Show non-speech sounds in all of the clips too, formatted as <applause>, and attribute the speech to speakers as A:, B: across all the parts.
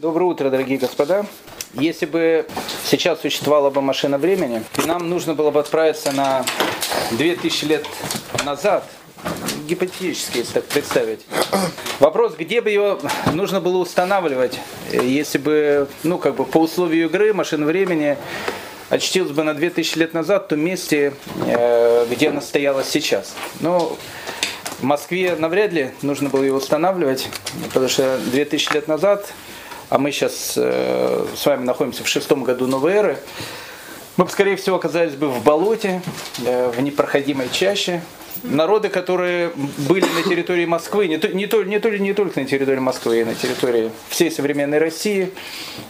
A: Доброе утро, дорогие господа. Если бы сейчас существовала бы машина времени, и нам нужно было бы отправиться на 2000 лет назад, гипотетически, если так представить. Вопрос, где бы ее нужно было устанавливать, если бы, ну, как бы по условию игры машина времени очтилась бы на 2000 лет назад в том месте, э, где она стояла сейчас. Ну, в Москве навряд ли нужно было ее устанавливать, потому что 2000 лет назад а мы сейчас э, с вами находимся в шестом году новой эры, мы бы, скорее всего, оказались бы в болоте, э, в непроходимой чаще. Народы, которые были на территории Москвы, не, то, не, то, не, то, не только на территории Москвы, и на территории всей современной России,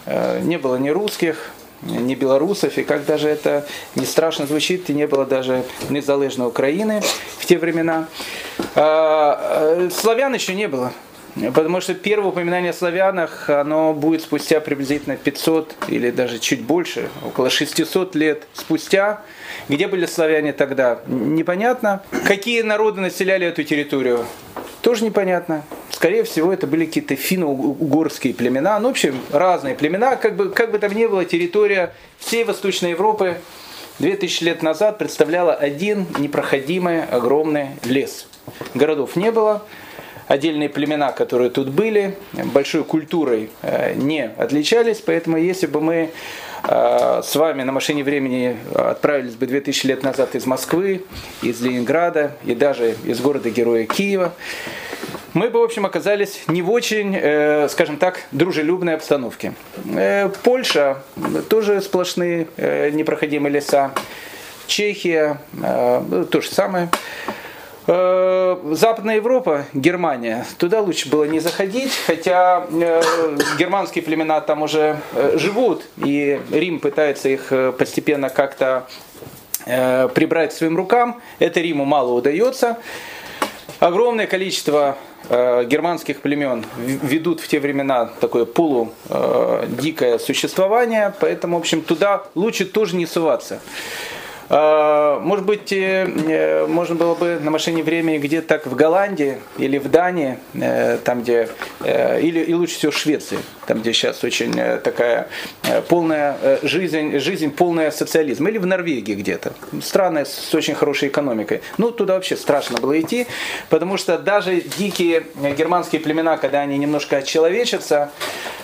A: э, не было ни русских, ни белорусов, и как даже это не страшно звучит, и не было даже незалежной Украины в те времена. А, э, славян еще не было. Потому что первое упоминание о славянах, оно будет спустя приблизительно 500 или даже чуть больше, около 600 лет спустя. Где были славяне тогда? Непонятно. Какие народы населяли эту территорию? Тоже непонятно. Скорее всего, это были какие-то финно-угорские племена. Ну, в общем, разные племена. Как бы, как бы там ни было, территория всей Восточной Европы 2000 лет назад представляла один непроходимый огромный лес. Городов не было, отдельные племена, которые тут были, большой культурой э, не отличались, поэтому если бы мы э, с вами на машине времени отправились бы 2000 лет назад из Москвы, из Ленинграда и даже из города-героя Киева, мы бы, в общем, оказались не в очень, э, скажем так, дружелюбной обстановке. Польша тоже сплошные непроходимые леса. Чехия то же самое. Э, Западная Европа, Германия, туда лучше было не заходить, хотя э, германские племена там уже э, живут, и Рим пытается их постепенно как-то прибрать к своим рукам. Это Риму мало удается. Огромное количество германских племен ведут в те времена такое полудикое существование, поэтому, в общем, туда лучше тоже не суваться. А, может быть, э, э, можно было бы на машине времени где-то так в Голландии или в Дании, э, там где, или и лучше всего в Швеции, там где сейчас очень такая полная жизнь, жизнь полная социализм, или в Норвегии где-то, страны с очень хорошей экономикой. Ну, туда вообще страшно было идти, потому что даже дикие германские племена, когда они немножко отчеловечатся,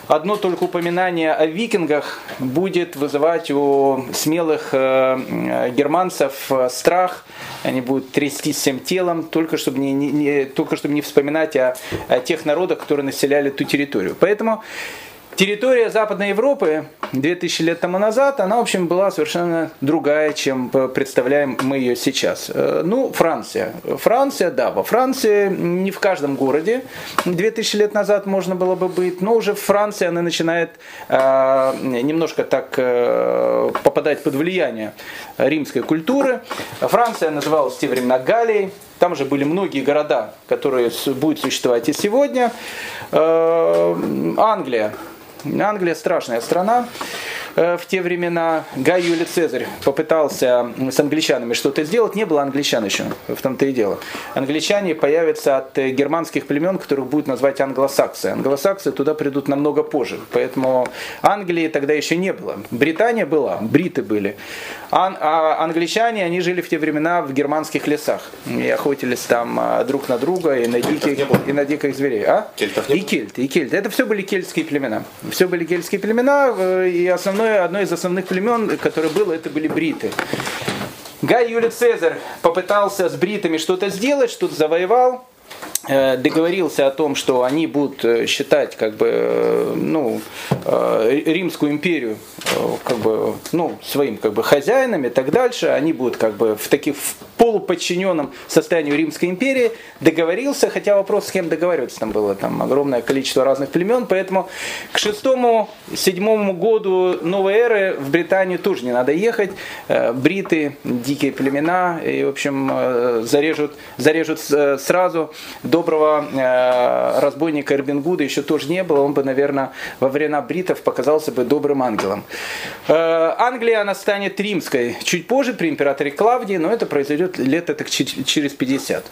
A: одно только упоминание о викингах будет вызывать у смелых э, германцев э, страх, они будут трястись всем телом, только чтобы не, не, только чтобы не вспоминать о, о тех народах, которые населяли ту территорию. Поэтому Территория Западной Европы 2000 лет тому назад, она, в общем, была совершенно другая, чем представляем мы ее сейчас. Э, ну, Франция. Франция, да, во Франции не в каждом городе 2000 лет назад можно было бы быть, но уже в Франции она начинает э, немножко так э, попадать под влияние римской культуры. Франция называлась в те времена Галией, там же были многие города, которые будут существовать и сегодня. Англия. Англия страшная страна. Э, в те времена Гай Юлий Цезарь попытался с англичанами что-то сделать, не было англичан еще, в том-то и дело. Англичане появятся от э, германских племен, которых будут назвать англосаксы. Англосаксы туда придут намного позже, поэтому Англии тогда еще не было. Британия была, бриты были. А, а англичане, они жили в те времена в германских лесах и охотились там а, друг на друга и на диких, и на диких зверей. А?
B: Кельтов не
A: и кельты, и кельты. Это все были кельтские племена. Все были кельтские племена, э, и основной основное, одно из основных племен, которое было, это были бриты. Гай Юлий Цезарь попытался с бритами что-то сделать, что-то завоевал, договорился о том, что они будут э, считать как бы, э, ну, Римскую империю как бы, ну, своим как бы, хозяином и так дальше, они будут как бы в таких в полуподчиненном состоянии Римской империи, договорился, хотя вопрос, с кем договариваться, там было. Там огромное количество разных племен, поэтому к шестому-седьмому году новой эры в Британию тоже не надо ехать, бриты, дикие племена, и, в общем, зарежут, зарежут сразу доброго э, разбойника Эрбингуда еще тоже не было, он бы, наверное, во время бритов показался бы добрым ангелом. Э, Англия, она станет римской чуть позже при императоре Клавдии, но это произойдет лет так через 50.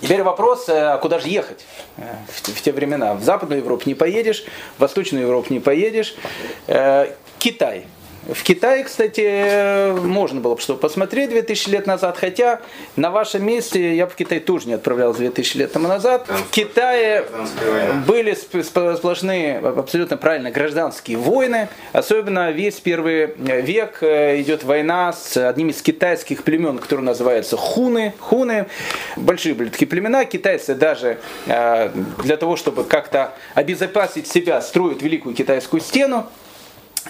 A: Теперь вопрос, а куда же ехать в, в те времена? В Западную Европу не поедешь, в Восточную Европу не поедешь. Китай. В Китае, кстати, можно было бы что посмотреть 2000 лет назад, хотя на вашем месте я бы в Китай тоже не отправлялся 2000 лет тому назад. В Китае были сплошные, абсолютно правильно, гражданские войны, особенно весь первый век э, идет война с одним из китайских племен, который называется хуны. Хуны, большие были такие племена, китайцы даже э, для того, чтобы как-то обезопасить себя, строят великую китайскую стену, Э,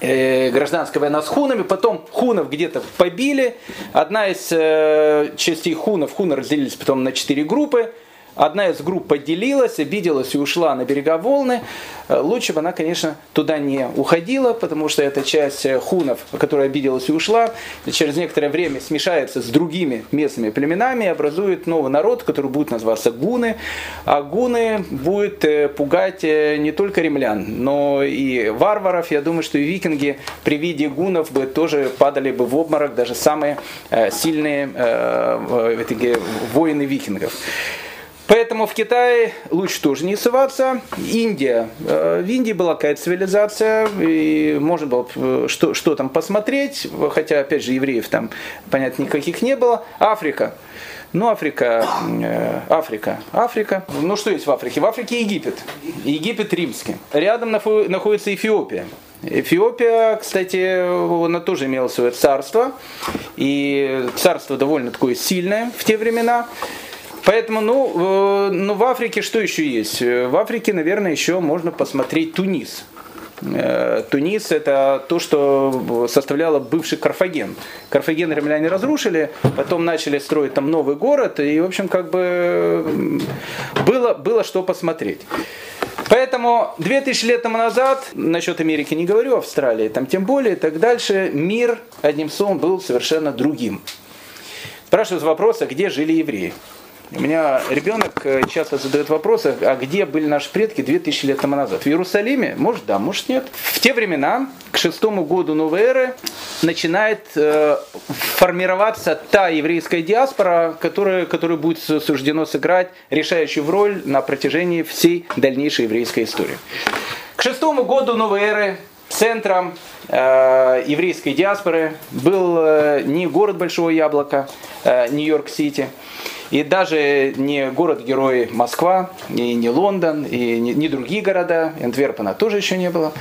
A: гражданская война с хунами, потом хунов где-то побили, одна из э, частей хунов, хуны разделились потом на четыре группы, Одна из групп поделилась, обиделась и ушла на берега волны. Э, лучше бы она, конечно, туда не уходила, потому что эта часть э, хунов, которая обиделась и ушла, через некоторое время смешается с другими местными племенами и образует новый народ, который будет называться гуны. А гуны будет э, пугать не только римлян, но и варваров. Я думаю, что и викинги при виде гунов бы тоже падали бы в обморок, даже самые сильные воины викингов. Поэтому в Китае лучше тоже не ссываться. Индия. Э, в Индии была какая-то цивилизация, и можно было э, что, что там посмотреть, хотя, опять же, евреев там, понятно, никаких не было. Африка. Ну, Африка, э, Африка, Африка. Ну, что есть в Африке? В Африке Египет. Египет римский. Рядом находится Эфиопия. Эфиопия, кстати, она тоже имела свое царство. И царство довольно такое сильное в те времена. Поэтому, ну, э, ну, в Африке что еще есть? В Африке, наверное, еще можно посмотреть Тунис. Э, Тунис это то, что составляло бывший Карфаген. Карфаген римляне разрушили, потом начали строить там новый город, и, в общем, как бы было, было что посмотреть. Поэтому 2000 лет тому назад, насчет Америки не говорю, Австралии там тем более, и так дальше, мир, одним словом, был совершенно другим. Спрашивают вопрос, а где жили евреи? У меня ребенок э, часто задает вопросы, а где были наши предки 2000 лет тому назад? В Иерусалиме? Может да, может нет. В те времена, к шестому году новой эры, начинает э, формироваться та еврейская диаспора, которая, которая будет суждено сыграть решающую роль на протяжении всей дальнейшей еврейской истории. К шестому году новой эры центром э, еврейской диаспоры был э, не город Большого Яблока, э, Нью-Йорк-Сити, и даже не город-герой Москва, и не Лондон, и не, другие города, Энтверпена тоже еще не было.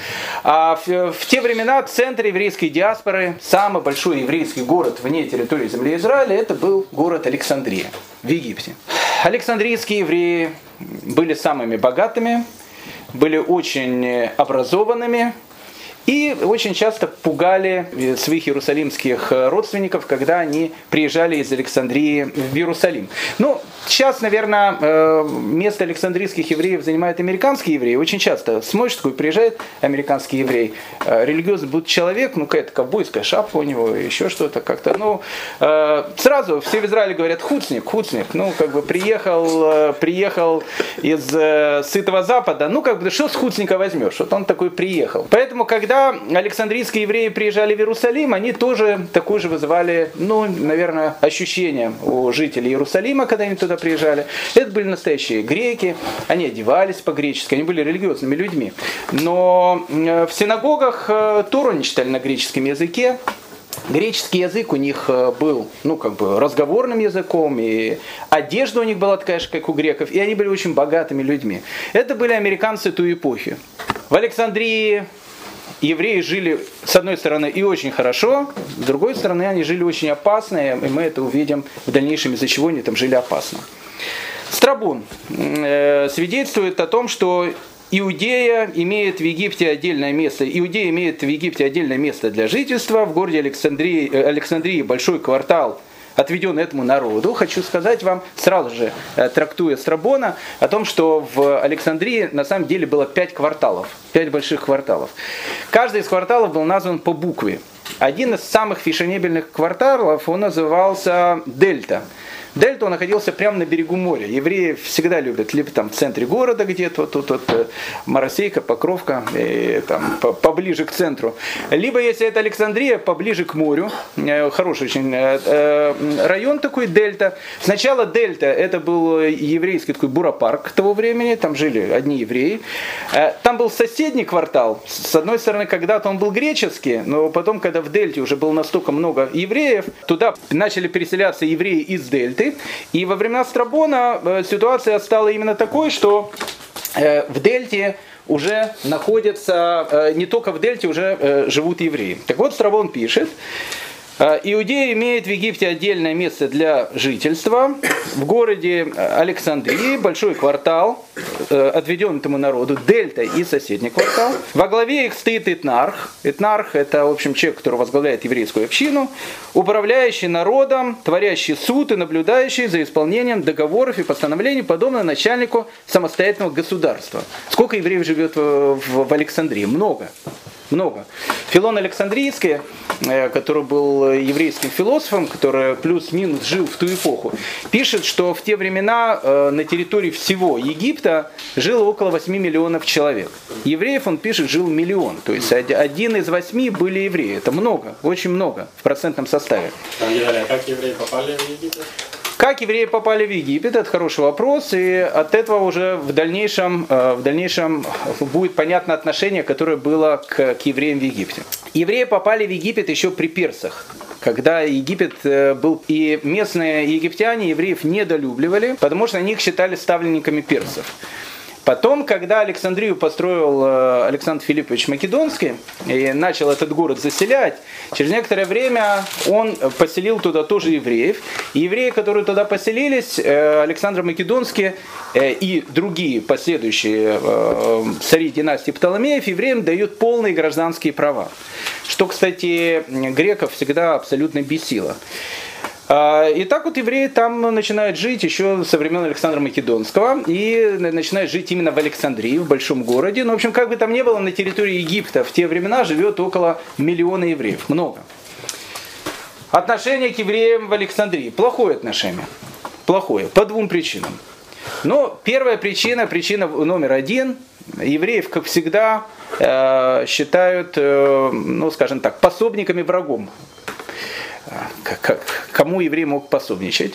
A: А в, в те времена центр еврейской диаспоры, самый большой еврейский город вне территории земли Израиля, это был город Александрия в Египте. Александрийские евреи были самыми богатыми, были очень образованными, и очень часто пугали своих иерусалимских родственников, когда они приезжали из Александрии в Иерусалим. Ну, сейчас, наверное, э, место александрийских евреев занимают американские евреи. Очень часто смотришь, такой приезжает американский еврей, э, религиозный будет человек, ну какая-то ковбойская шапка у него, еще что-то как-то. Ну, э, сразу все в Израиле говорят хуцник, хуцник. Ну, как бы приехал, приехал из сытого запада, ну, как бы, что с хуцника возьмешь? Вот он такой приехал. Поэтому, когда когда Александрийские евреи приезжали в Иерусалим, они тоже такое же вызывали, ну, наверное, ощущение у жителей Иерусалима, когда они туда приезжали. Это были настоящие греки, они одевались по-гречески, они были религиозными людьми. Но э, в синагогах э, Тору не читали на греческом языке, Греческий язык у них э, был, ну, как бы разговорным языком, и одежда у них была такая же, как у греков, и они были очень богатыми людьми. Это были американцы той эпохи. В Александрии евреи жили, с одной стороны, и очень хорошо, с другой стороны, они жили очень опасно, и мы это увидим в дальнейшем, из-за чего они там жили опасно. Страбун э, свидетельствует о том, что Иудея имеет в Египте отдельное место. Иудея имеет в Египте отдельное место для жительства. В городе Александрии, э, Александрии большой квартал – отведен этому народу. Хочу сказать вам, сразу же э, трактуя Страбона, о том, что в Александрии на самом деле было пять кварталов, пять больших кварталов. Каждый из кварталов был назван по букве. Один из самых фешенебельных кварталов, он назывался Дельта. Дельта находился прямо на берегу моря. Евреи всегда любят либо там в центре города где-то, вот тут вот, вот, Моросейка, Покровка, и, там, поближе к центру. Либо, если это Александрия, поближе к морю. Хороший очень район такой, Дельта. Сначала Дельта, это был еврейский такой буропарк того времени, там жили одни евреи. Там был соседний квартал. С одной стороны, когда-то он был греческий, но потом, когда в Дельте уже было настолько много евреев, туда начали переселяться евреи из Дельты. И во времена Страбона э, ситуация стала именно такой, что э, в Дельте уже находятся, э, не только в Дельте уже живут евреи. Так вот, Страбон пишет, Иудея имеет в Египте отдельное место для жительства. В городе Александрии большой квартал, э, отведен этому народу, Дельта и соседний квартал. Во главе их стоит Этнарх. Этнарх – это, в общем, человек, который возглавляет еврейскую общину, управляющий народом, творящий суд и наблюдающий за исполнением договоров и постановлений, подобно начальнику самостоятельного государства. Сколько евреев живет в Александрии? Много много. Филон Александрийский, э, который был еврейским философом, который плюс-минус жил в ту эпоху, пишет, что в те времена э, на территории всего Египта жило около 8 миллионов человек. Евреев, он пишет, жил миллион. То есть один из восьми были евреи. Это много, очень много в процентном составе.
B: А как евреи попали в Египет?
A: Как евреи попали в Египет, это хороший вопрос, и от этого уже в дальнейшем, э, в дальнейшем будет понятно отношение, которое было к, к евреям в Египте. Евреи попали в Египет еще при персах когда Египет э, был, и местные египтяне евреев недолюбливали, потому что они их считали ставленниками персов. Потом, когда Александрию построил э, Александр Филиппович Македонский и начал этот город заселять, через некоторое время он поселил туда тоже евреев. И евреи, которые туда поселились, э, Александр Македонский э, и другие последующие цари династии Птоломеев, евреям дают полные гражданские права. Что, кстати, греков всегда абсолютно бесило. А, и так вот евреи там начинают жить еще со времен Александра Македонского и начинают жить именно в Александрии, в большом городе. Ну, в общем, как бы там ни было, на территории Египта в те времена живет около миллиона евреев. Много. Отношение к евреям в Александрии. Плохое отношение. Плохое. По двум причинам. Но первая причина, причина номер один, евреев, как всегда, э, считают, э, ну, скажем так, пособниками врагом кому еврей мог пособничать.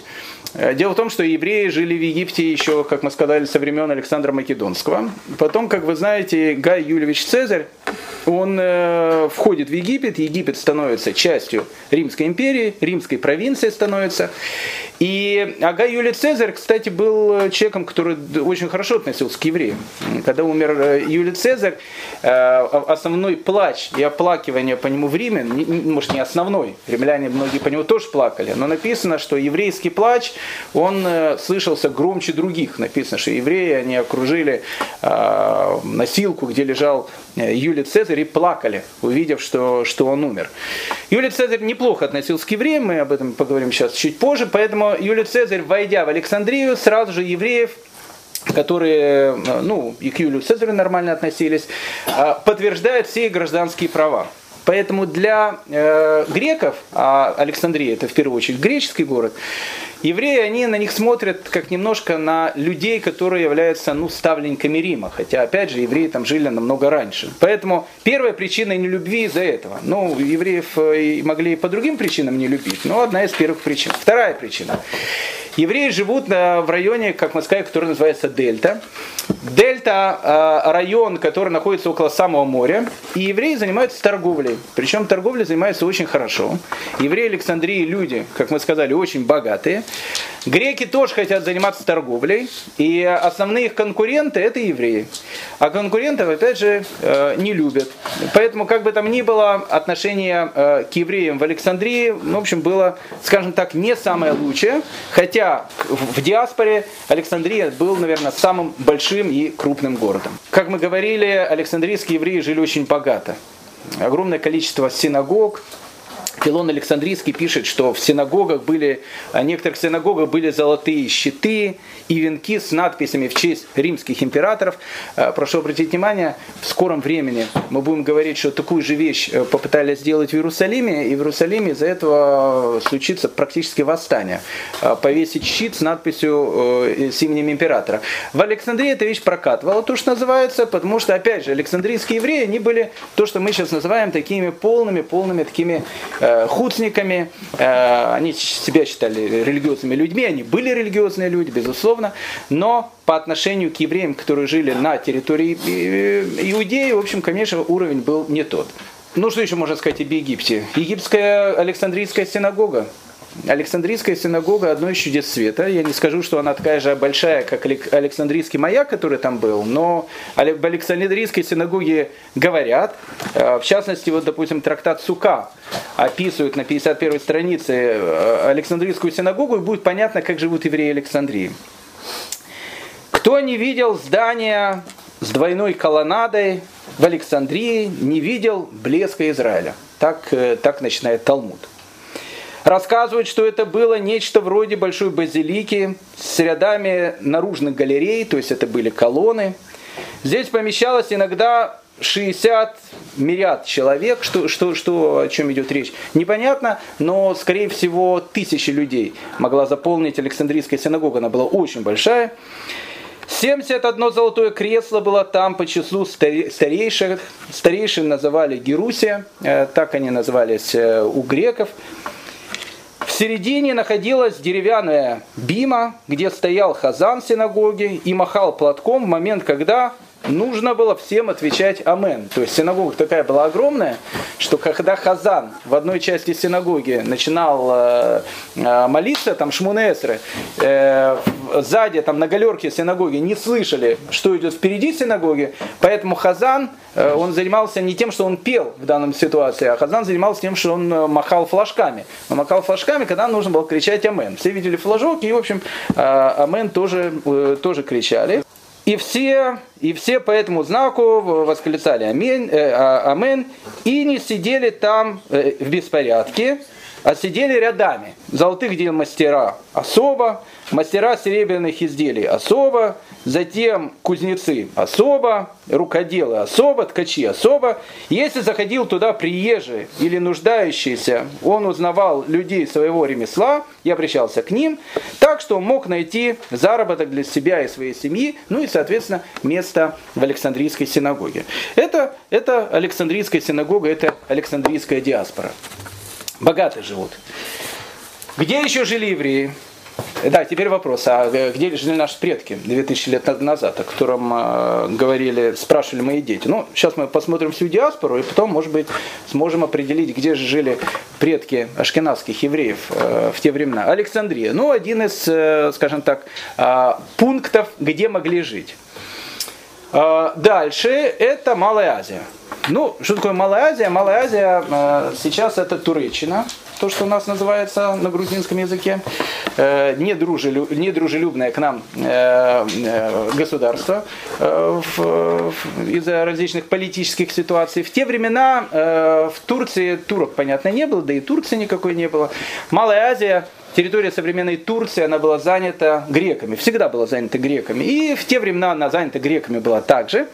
A: Э, дело в том, что евреи жили в Египте еще, как мы сказали, со времен Александра Македонского. Потом, как вы знаете, Гай Юльевич Цезарь, он э, входит в Египет, Египет становится частью Римской империи, римской провинции становится. И Агай Юлий Цезарь, кстати, был человеком, который очень хорошо относился к евреям. Когда умер э, Юлий Цезарь, э, основной плач и оплакивание по нему в Риме, может не основной, римляне многие по нему тоже плакали, но написано, что еврейский плач, он э, слышался громче других. Написано, что евреи, они окружили носилку, где лежал Юлий Цезарь и плакали, увидев, что, что он умер. Юлий Цезарь неплохо относился к евреям, мы об этом поговорим сейчас чуть позже, поэтому Юлий Цезарь, войдя в Александрию, сразу же евреев которые ну, и к Юлию Цезарю нормально относились, а, подтверждают все гражданские права. Поэтому для э, греков, а Александрия это в первую очередь греческий город, евреи, они на них смотрят как немножко на людей, которые являются ну, ставленниками Рима. Хотя, опять же, евреи там жили намного раньше. Поэтому первая причина не любви из-за этого. Ну, евреев э, могли и по другим причинам не любить, но одна из первых причин. Вторая причина. Евреи живут в районе, как мы сказали, который называется Дельта. Дельта э, район, который находится около самого моря. И евреи занимаются торговлей. Причем торговлей занимаются очень хорошо. Евреи Александрии люди, как мы сказали, очень богатые. Греки тоже хотят заниматься торговлей. И основные их конкуренты это евреи. А конкурентов, опять же, э, не любят. Поэтому, как бы там ни было, отношение э, к евреям в Александрии, в общем, было, скажем так, не самое лучшее. Хотя в диаспоре Александрия был, наверное, самым большим и крупным городом. Как мы говорили, Александрийские евреи жили очень богато. Огромное количество синагог, Филон Александрийский пишет, что в синагогах были, в некоторых синагогах были золотые щиты и венки с надписями в честь римских императоров. Э, прошу обратить внимание, в скором времени мы будем говорить, что такую же вещь э, попытались сделать в Иерусалиме, и в Иерусалиме из-за этого случится практически восстание. Э, повесить щит с надписью с именем императора. В Александрии эта вещь прокатывала, то, что называется, потому что, опять же, Александрийские евреи, они были то, что мы сейчас называем такими полными, полными такими Э, худсниками, э, они себя считали религиозными людьми, они были религиозные люди, безусловно, но по отношению к евреям, которые жили на территории Иудеи, в общем, конечно, уровень был не тот. Ну, что еще можно сказать об Египте? Египетская Александрийская синагога, Александрийская синагога одно из чудес света. Я не скажу, что она такая же большая, как Александрийский маяк, который там был, но об Александрийской синагоге говорят. Э, в частности, вот, допустим, трактат Сука описывает на 51 странице э, Александрийскую синагогу, и будет понятно, как живут евреи Александрии. Кто не видел здания с двойной колоннадой в Александрии, не видел блеска Израиля. Так, э, так начинает Талмуд. Рассказывают, что это было нечто вроде большой базилики с рядами наружных галерей, то есть это были колонны. Здесь помещалось иногда 60 миллиард человек, что, что, что, о чем идет речь, непонятно, но, скорее всего, тысячи людей могла заполнить Александрийская синагога, она была очень большая. 71 золотое кресло было там по числу старейших. Старейшин называли Герусия, э, так они назывались э, у греков. Середине находилась деревянная бима, где стоял хазан синагоги и махал платком в момент, когда нужно было всем отвечать «Амен». То есть синагога такая была огромная, что когда Хазан в одной части синагоги начинал э, э, молиться, там Шмунесры, э, сзади, там на галерке синагоги не слышали, что идет впереди синагоги, поэтому Хазан, э, он занимался не тем, что он пел в данном ситуации, а Хазан занимался тем, что он э, махал флажками. Он махал флажками, когда нужно было кричать «Амен». Все видели флажок, и, в общем, э, «Амен» тоже, э, тоже кричали. И все, и все по этому знаку восклицали амин, э, а, «Амен» и не сидели там э, в беспорядке, а сидели рядами. Золотых дел мастера особо, мастера серебряных изделий особо, затем кузнецы особо, рукоделы особо, ткачи особо. Если заходил туда приезжий или нуждающийся, он узнавал людей своего ремесла и обращался к ним, так что он мог найти заработок для себя и своей семьи, ну и, соответственно, место в Александрийской синагоге. Это, это Александрийская синагога, это Александрийская диаспора богато живут. Где еще жили евреи? Да, теперь вопрос, а где жили наши предки 2000 лет назад, о котором э, говорили, спрашивали мои дети? Ну, сейчас мы посмотрим всю диаспору, и потом, может быть, сможем определить, где же жили предки ашкенадских евреев э, в те времена. Александрия, ну, один из, э, скажем так, э, пунктов, где могли жить. Э, дальше это Малая Азия. Ну, что такое Малая Азия? Малая Азия э, сейчас это Туреччина, то, что у нас называется на грузинском языке, э, недружелюб, недружелюбное к нам э, э, государство из-за различных политических ситуаций. В те времена в Турции турок, понятно, не было, да и Турции никакой не было. Малая Азия территория современной Турции, она была занята греками, всегда была занята греками. И в те времена она занята греками была также.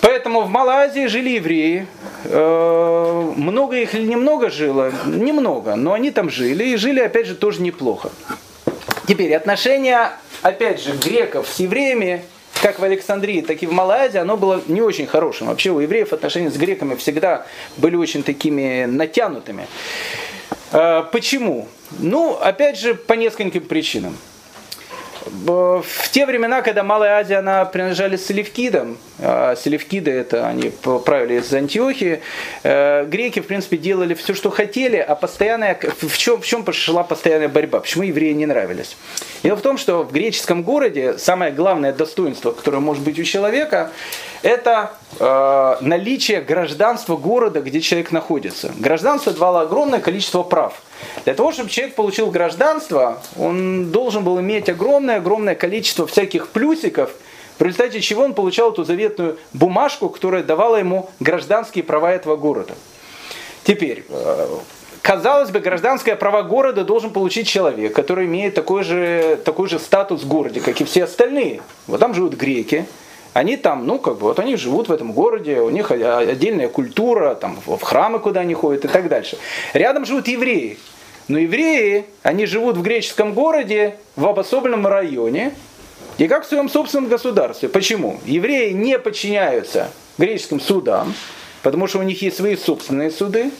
A: Поэтому в Малайзии жили евреи. Э, много их или немного жило? Немного, но они там жили и жили, опять же, тоже неплохо. Теперь отношения, опять же, греков с евреями, как в Александрии, так и в Малайзии, оно было не очень хорошим. Вообще у евреев отношения с греками всегда были очень такими натянутыми. Э, почему? Ну, опять же, по нескольким причинам в те времена, когда Малая Азия, она принадлежали Селевкидам, а Селевкиды это они правили из Антиохии, э, греки, в принципе, делали все, что хотели, а постоянная, в чем, в чем пошла постоянная борьба, почему евреи не нравились. Дело в том, что в греческом городе самое главное достоинство, которое может быть у человека, это э, наличие гражданства города, где человек находится. Гражданство давало огромное количество прав. Для того, чтобы человек получил гражданство, он должен был иметь огромное-огромное количество всяких плюсиков, в результате чего он получал эту заветную бумажку, которая давала ему гражданские права этого города. Теперь, э, казалось бы, гражданское право города должен получить человек, который имеет такой же, такой же статус в городе, как и все остальные. Вот там живут греки, они там, ну, как бы, вот они живут в этом городе, у них отдельная культура, там, в храмы, куда они ходят и так дальше. Рядом живут евреи. Но евреи, они живут в греческом городе, в обособленном районе, и как в своем собственном государстве. Почему? Евреи не подчиняются греческим судам, потому что у них есть свои собственные суды,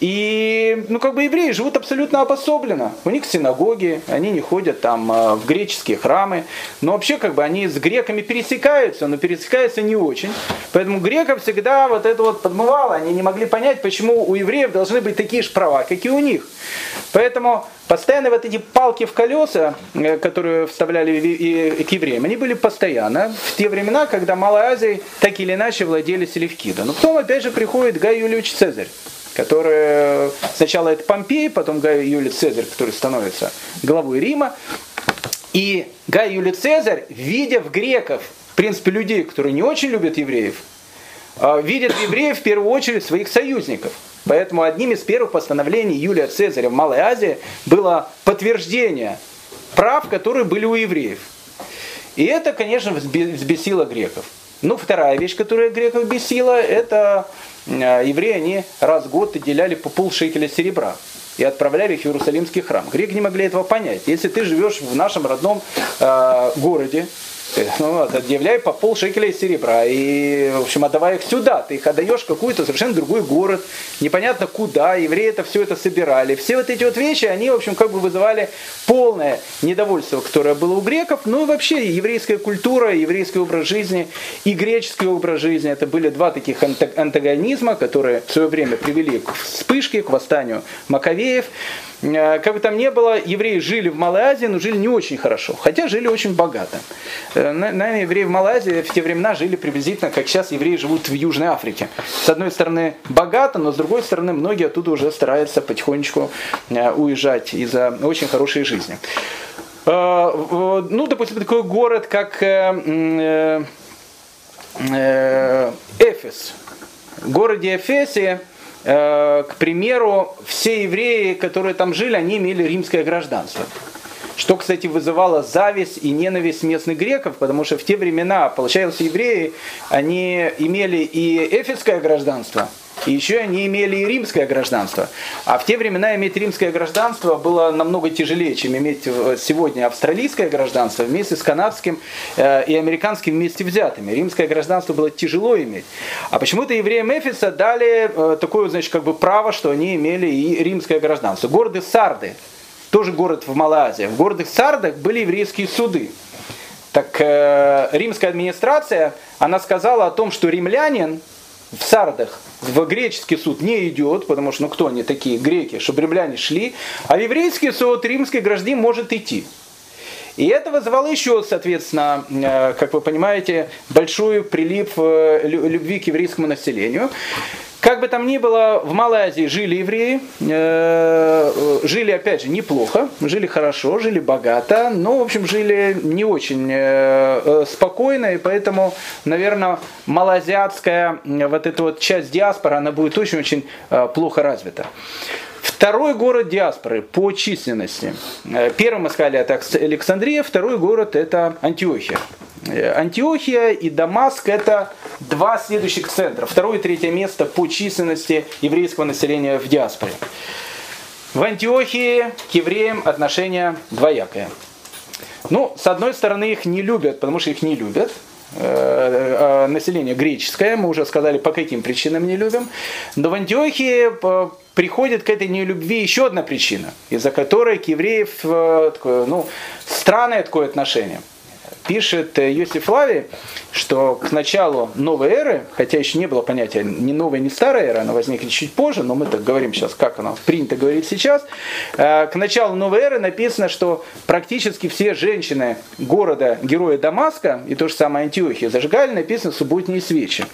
A: и, ну, как бы евреи живут абсолютно обособленно. У них синагоги, они не ходят там а, в греческие храмы. Но вообще, как бы, они с греками пересекаются, но пересекаются не очень. Поэтому греков всегда вот это вот подмывало. Они не могли понять, почему у евреев должны быть такие же права, как и у них. Поэтому постоянно вот эти палки в колеса, э, которые вставляли к евреям, они были постоянно в те времена, когда Малой Азией так или иначе владели Селевкида. Но потом опять же приходит Гай Юлиевич Цезарь который сначала это Помпей, потом Гай Юлий Цезарь, который становится главой Рима. И Гай Юлий Цезарь, видя в греков, в принципе, людей, которые не очень любят евреев, а, видят в евреев в первую очередь своих союзников. Поэтому одним из первых постановлений Юлия Цезаря в Малой Азии было подтверждение прав, которые были у евреев. И это, конечно, взбесило греков. Ну, вторая вещь, которая греков бесила, это Э, евреи, они раз в год отделяли по полшекеля серебра и отправляли их в Иерусалимский храм. Греки не могли этого понять. Если ты живешь в нашем родном э, городе, ну, вот, отъявляй по пол шекеля серебра и, в общем, отдавай их сюда. Ты их отдаешь в какой-то совершенно другой город, непонятно куда, евреи это все это собирали. Все вот эти вот вещи, они, в общем, как бы вызывали полное недовольство, которое было у греков, ну и вообще еврейская культура, еврейский образ жизни и греческий образ жизни, это были два таких антагонизма, которые в свое время привели к вспышке, к восстанию Маковеев. Э, как бы там ни было, евреи жили в Малой Азии, но жили не очень хорошо, хотя жили очень богато. Э, наверное, евреи в Малой Азии в те времена жили приблизительно, как сейчас евреи живут в Южной Африке. С одной стороны богато, но с другой стороны многие оттуда уже стараются потихонечку э, уезжать из-за очень хорошей жизни. Ну, допустим, такой город, как Эфес. В городе Эфесе к примеру, все евреи, которые там жили, они имели римское гражданство. Что, кстати, вызывало зависть и ненависть местных греков, потому что в те времена, получается, евреи, они имели и эфесское гражданство, и еще они имели и римское гражданство. А в те времена иметь римское гражданство было намного тяжелее, чем иметь сегодня австралийское гражданство вместе с канадским э, и американским вместе взятыми. Римское гражданство было тяжело иметь. А почему-то евреям Эфиса дали э, такое, значит, как бы право, что они имели и римское гражданство. Города Сарды, тоже город в Малайзии. В городах Сардах были еврейские суды. Так э, римская администрация, она сказала о том, что римлянин в Сардах в греческий суд не идет, потому что ну кто они такие, греки, чтобы римляне шли, а в еврейский суд римский гражданин может идти. И это вызывало еще, соответственно, э, как вы понимаете, большой прилив э, любви к еврейскому населению. Как бы там ни было, в Малой Азии жили евреи, э, жили, опять же, неплохо, жили хорошо, жили богато, но, в общем, жили не очень э, э, спокойно, и поэтому, наверное, малоазиатская вот эта вот часть диаспоры, она будет очень-очень плохо развита. Второй город диаспоры по численности. Первый мы сказали это Александрия, второй город это Антиохия. Э, Антиохия и Дамаск это два следующих центра. Второе и третье место по численности еврейского населения в диаспоре. В Антиохии к евреям отношение двоякое. Ну, с одной стороны, их не любят, потому что их не любят. Э, э, население греческое, мы уже сказали, по каким причинам не любим. Но в Антиохии приходит к этой нелюбви еще одна причина, из-за которой к евреев ну, странное такое отношение пишет э, Йосиф Лави, что к началу новой эры, хотя еще не было понятия ни новой, ни старой эры, она возникнет чуть позже, но мы так говорим сейчас, как оно принято говорить сейчас, э, к началу новой эры написано, что практически все женщины города героя Дамаска и то же самое Антиохия зажигали, написано субботние свечи.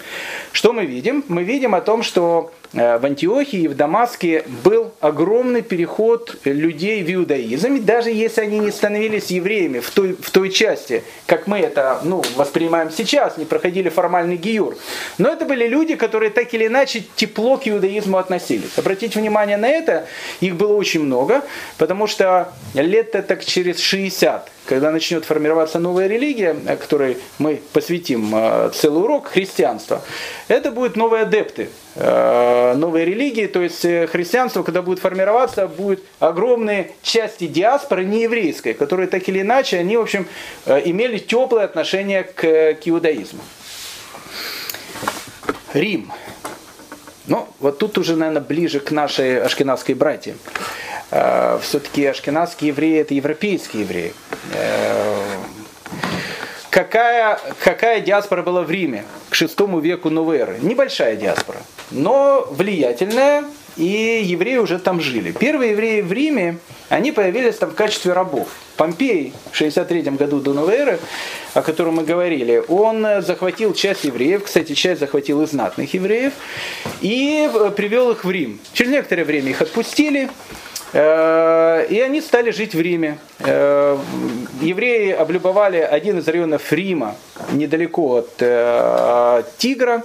A: Что мы видим? Мы видим о том, что Э, в Антиохии и в Дамаске был огромный переход людей в иудаизм, даже если они не становились евреями в той, в той части, как мы это ну, воспринимаем сейчас, не проходили формальный гиюр. Но это были люди, которые так или иначе тепло к иудаизму относились. Обратите внимание на это, их было очень много, потому что лет так через 60 когда начнет формироваться новая религия, которой мы посвятим э, целый урок, христианство, это будут новые адепты, э, новые религии, то есть э, христианство, когда будет формироваться, будет огромные части диаспоры нееврейской, которые так или иначе, они, в общем, имели теплое отношение к, к иудаизму. Рим. Ну, вот тут уже, наверное, ближе к нашей ашкенадской братье. Э, все-таки ашкенадские евреи это европейские евреи. Э, какая, какая диаспора была в Риме к шестому веку новой эры? Небольшая диаспора, но влиятельная, и евреи уже там жили. Первые евреи в Риме, они появились там в качестве рабов. Помпей в 63 году до новой эры, о котором мы говорили, он захватил часть евреев, кстати, часть захватил и знатных евреев, и привел их в Рим. Через некоторое время их отпустили, Э, и они стали жить в Риме. Э, евреи облюбовали один из районов Рима, недалеко от э, Тигра,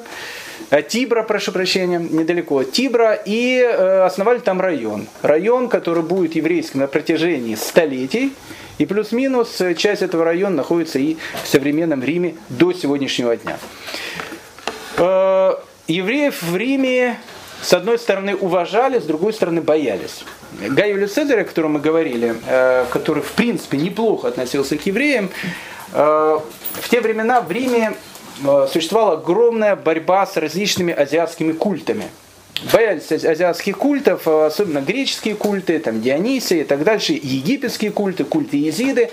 A: Тибра, прошу прощения, недалеко от Тибра, и основали там район. Район, который будет еврейским на протяжении столетий, и плюс-минус часть этого района находится и в современном Риме до сегодняшнего дня. Евреев в Риме, с одной стороны, уважали, с другой стороны, боялись. Гай Цезарь, о котором мы говорили, э, который в принципе неплохо относился к евреям, э, в те времена в Риме э, существовала огромная борьба с различными азиатскими культами. Боялись азиатских культов, особенно греческие культы, там Дионисия и так дальше, египетские культы, культы езиды.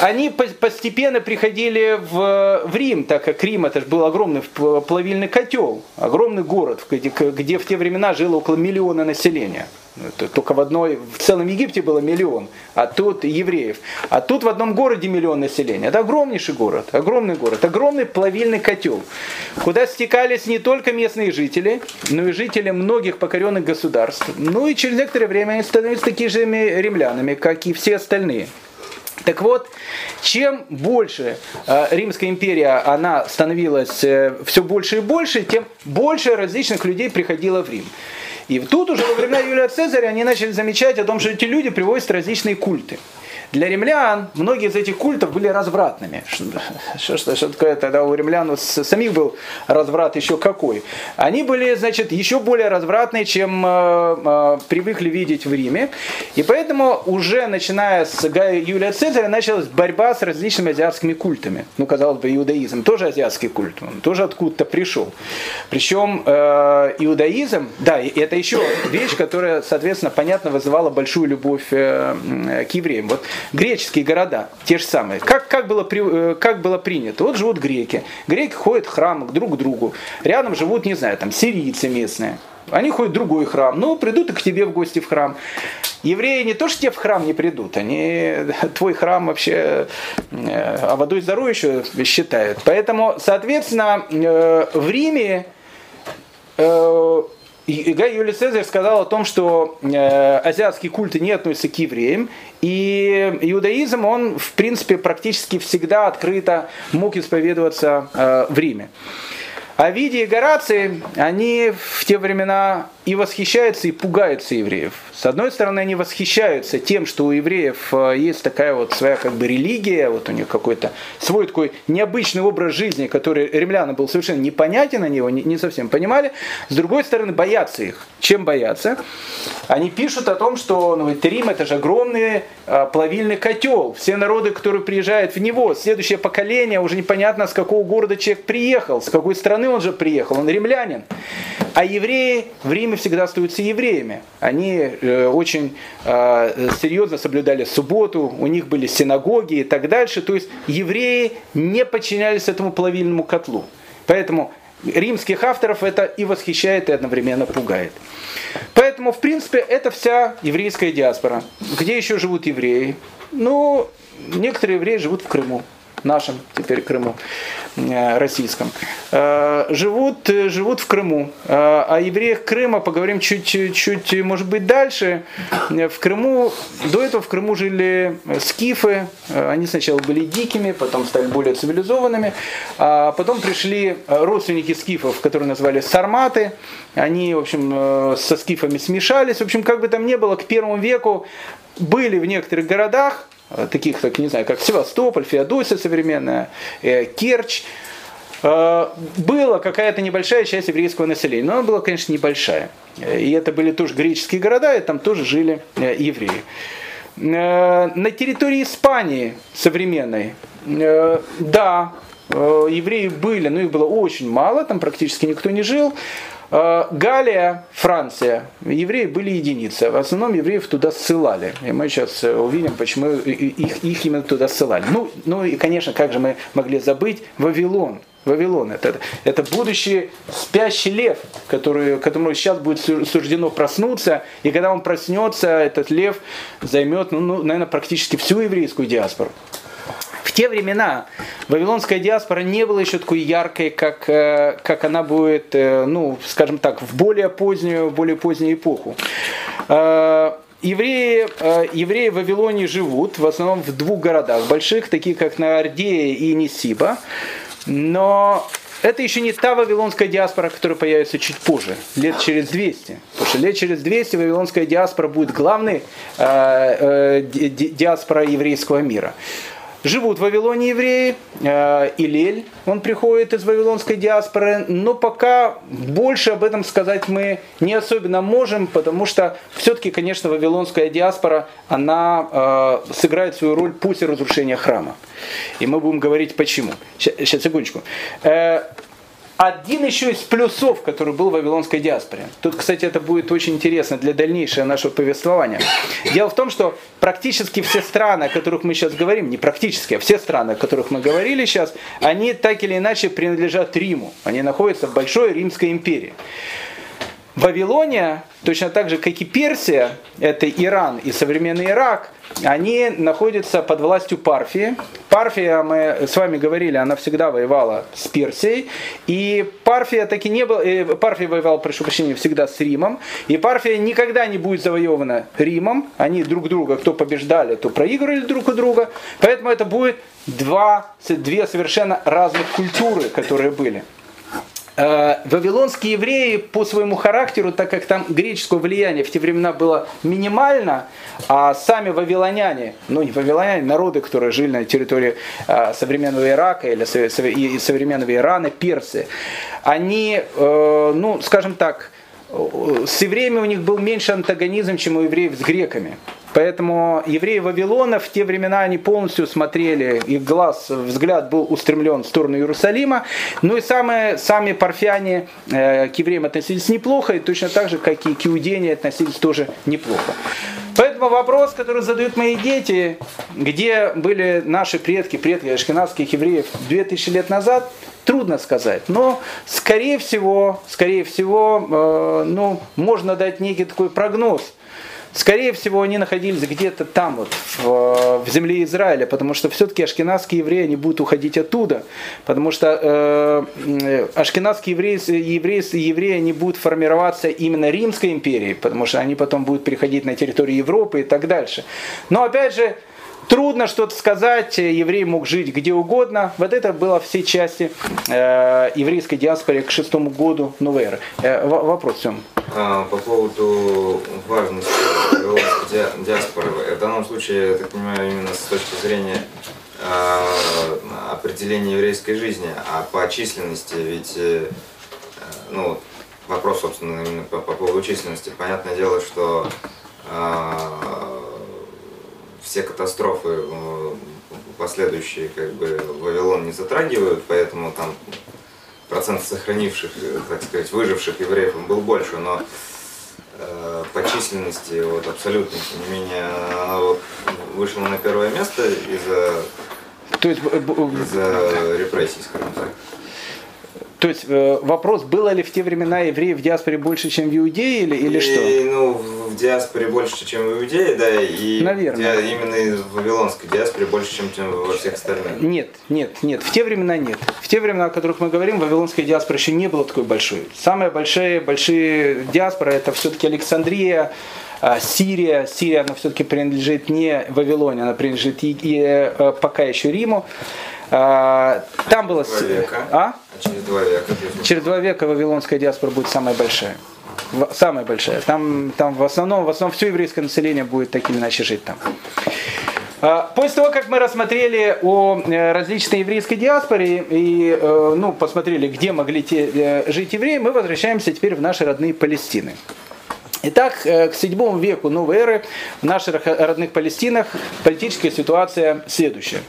A: Они постепенно приходили в, в Рим, так как Рим это же был огромный плавильный котел, огромный город, где, где в те времена жило около миллиона населения. Только в одной, в целом Египте было миллион, а тут евреев. А тут в одном городе миллион населения. Это огромнейший город, огромный город, огромный плавильный котел, куда стекались не только местные жители, но и жители многих покоренных государств. Ну и через некоторое время они становились такими же римлянами, как и все остальные. Так вот, чем больше э, Римская империя она становилась э, все больше и больше, тем больше различных людей приходило в Рим. И тут уже во времена Юлия Цезаря они начали замечать о том, что эти люди приводят различные культы. Для римлян многие из этих культов были развратными. Что, что, что такое тогда у римлян самих был разврат еще какой? Они были, значит, еще более развратные, чем э, э, привыкли видеть в Риме. И поэтому уже начиная с Юлия Цезаря началась борьба с различными азиатскими культами. Ну, казалось бы, иудаизм тоже азиатский культ, он тоже откуда-то пришел. Причем э, иудаизм, да, это еще вещь, которая, соответственно, понятно вызывала большую любовь э, к евреям. Вот греческие города, те же самые. Как, как, было, э, как было принято? Вот живут греки. Греки ходят в храм друг к другу. Рядом живут, не знаю, там сирийцы местные. Они ходят в другой храм, но придут и к тебе в гости в храм. Евреи не то, что тебе в храм не придут, они <laughs> твой храм вообще э, а водой здоровья еще считают. Поэтому, соответственно, э, в Риме и Гай Юлий Цезарь сказал о том, что э, азиатские культы не относятся к евреям, и иудаизм, он, в принципе, практически всегда открыто мог исповедоваться э, в Риме. А Види и Гораций, они в те времена и восхищаются, и пугаются евреев. С одной стороны, они восхищаются тем, что у евреев э, есть такая вот своя как бы религия, вот у них какой-то свой такой необычный образ жизни, который римлянам был совершенно непонятен, они его не совсем понимали. С другой стороны, боятся их. Чем боятся? Они пишут о том, что ну, Рим это же огромный а, плавильный котел. Все народы, которые приезжают в него, следующее поколение, уже непонятно с какого города человек приехал, с какой страны он же приехал, он римлянин. А евреи в Риме всегда остаются евреями. Они э, очень э, серьезно соблюдали субботу, у них были синагоги и так дальше. То есть евреи не подчинялись этому плавильному котлу. Поэтому римских авторов это и восхищает, и одновременно пугает. Поэтому, в принципе, это вся еврейская диаспора. Где еще живут евреи? Ну, некоторые евреи живут в Крыму. Нашем теперь Крыму э, российском, э, живут, живут в Крыму. О евреях Крыма поговорим чуть-чуть, может быть, дальше. В Крыму, до этого в Крыму жили скифы. Они сначала были дикими, потом стали более цивилизованными. А потом пришли родственники скифов, которые называли сарматы. Они, в общем, со скифами смешались. В общем, как бы там ни было, к первому веку были в некоторых городах, э, таких, как, не знаю, как Севастополь, Феодосия современная, э, Керчь, э, была какая-то небольшая часть еврейского населения, но она была, конечно, небольшая. И это были тоже греческие города, и там тоже жили евреи. На территории Испании современной, да, евреи были, но их было очень мало, там практически никто не жил. Э, Галия, Франция, евреи были единицы. В основном евреев туда ссылали. И мы сейчас э, увидим, почему их, их именно туда ссылали. Ну, ну и, конечно, как же мы могли забыть Вавилон. Вавилон. Это, это будущий спящий лев, который, которому сейчас будет суждено проснуться. И когда он проснется, этот лев займет, ну, ну, наверное, практически всю еврейскую диаспору. В те времена вавилонская диаспора не была еще такой яркой, как, э, как она будет, э, ну, скажем так, в более позднюю, более позднюю эпоху. Э, евреи, евреи в Вавилоне живут в основном в двух городах больших, таких как Наардея и Нисиба. Но это еще не та вавилонская диаспора, которая появится чуть позже, лет через 200. Потому что лет через 200 вавилонская диаспора будет главной э, э, диаспора еврейского мира. Живут в Вавилоне евреи, э, Илель, он приходит из вавилонской диаспоры, но пока больше об этом сказать мы не особенно можем, потому что все-таки, конечно, вавилонская диаспора, она э, сыграет свою роль после разрушения храма. И мы будем говорить почему. Сейчас, секундочку. Один еще из плюсов, который был в Вавилонской диаспоре. Тут, кстати, это будет очень интересно для дальнейшего нашего повествования. Дело в том, что практически все страны, о которых мы сейчас говорим, не практически, а все страны, о которых мы говорили сейчас, они так или иначе принадлежат Риму. Они находятся в Большой Римской империи. Вавилония, точно так же, как и Персия, это Иран и современный Ирак, они находятся под властью Парфии. Парфия, мы с вами говорили, она всегда воевала с Персией. И Парфия таки не была, э, Парфия воевала, прошу прощения, всегда с Римом. И Парфия никогда не будет завоевана Римом. Они друг друга, кто побеждали, то проигрывали друг у друга. Поэтому это будет два, две совершенно разных культуры, которые были. Э, вавилонские евреи по своему характеру, так как там греческое влияние в те времена было минимально, а сами вавилоняне, ну не вавилоняне, народы, которые жили на территории э, современного Ирака или современного Ирана, персы, они, э, ну скажем так, с евреями у них был меньше антагонизм, чем у евреев с греками. Поэтому евреи Вавилона в те времена они полностью смотрели, их глаз, взгляд был устремлен в сторону Иерусалима. Ну и самые, сами парфяне э, к евреям относились неплохо, и точно так же, как и к иудеям относились тоже неплохо. Поэтому вопрос, который задают мои дети, где были наши предки, предки ашкенадских евреев 2000 лет назад, трудно сказать. Но, скорее всего, скорее всего, э, ну, можно дать некий такой прогноз – Скорее всего, они находились где-то там, вот, в, в земле Израиля, потому что все-таки ашкенадские евреи, они будут уходить оттуда, потому что э, ашкенадские евреи, евреи, евреи, они будут формироваться именно Римской империей, потому что они потом будут переходить на территорию Европы и так дальше. Но опять же, Трудно что-то сказать, еврей мог жить где угодно. Вот это было все части э, еврейской диаспоры к шестому году новой эры. Э, вопрос в?
C: А, по поводу важности ди диаспоры. В данном случае, я так понимаю, именно с точки зрения э, определения еврейской жизни, а по численности, ведь э, ну, вопрос, собственно, именно по, по поводу численности. Понятное дело, что э, все катастрофы э, последующие как бы Вавилон не затрагивают, поэтому там процент сохранивших, э, так сказать, выживших евреев был больше, но э, по численности вот абсолютно, тем не менее, она вот вышла на первое место из-за
A: есть...
C: из-за репрессий, скажем так.
A: То есть э, вопрос, было ли в те времена евреев в диаспоре больше, чем в Иудее или, или
C: и,
A: что?
C: Ну, в диаспоре больше, чем в Иудее, да, и
A: Наверное.
C: ди- именно в вавилонской диаспоре больше, чем, чем во всех остальных.
A: Нет, нет, нет. В те времена нет. В те времена, о которых мы говорим, вавилонская диаспора еще не была такой большой. Самые большие, большие диаспоры это все-таки Александрия, а, Сирия. Сирия, она все-таки принадлежит не Вавилоне, она принадлежит и, и, э, пока еще Риму. А, Там было...
C: Два
A: с-
C: века.
A: А?
C: Через два века.
A: Через два века вавилонская диаспора будет самая большая. В- Самая большая. Там, там в основном, в основном все еврейское население будет так или иначе жить там. А, После того, как мы рассмотрели о э, различной еврейской диаспоре и э, ну, посмотрели, где могли те, э, жить евреи, мы возвращаемся теперь в наши родные Палестины. Итак, к седьмому веку новой эры в наших родных Палестинах политическая ситуация следующая.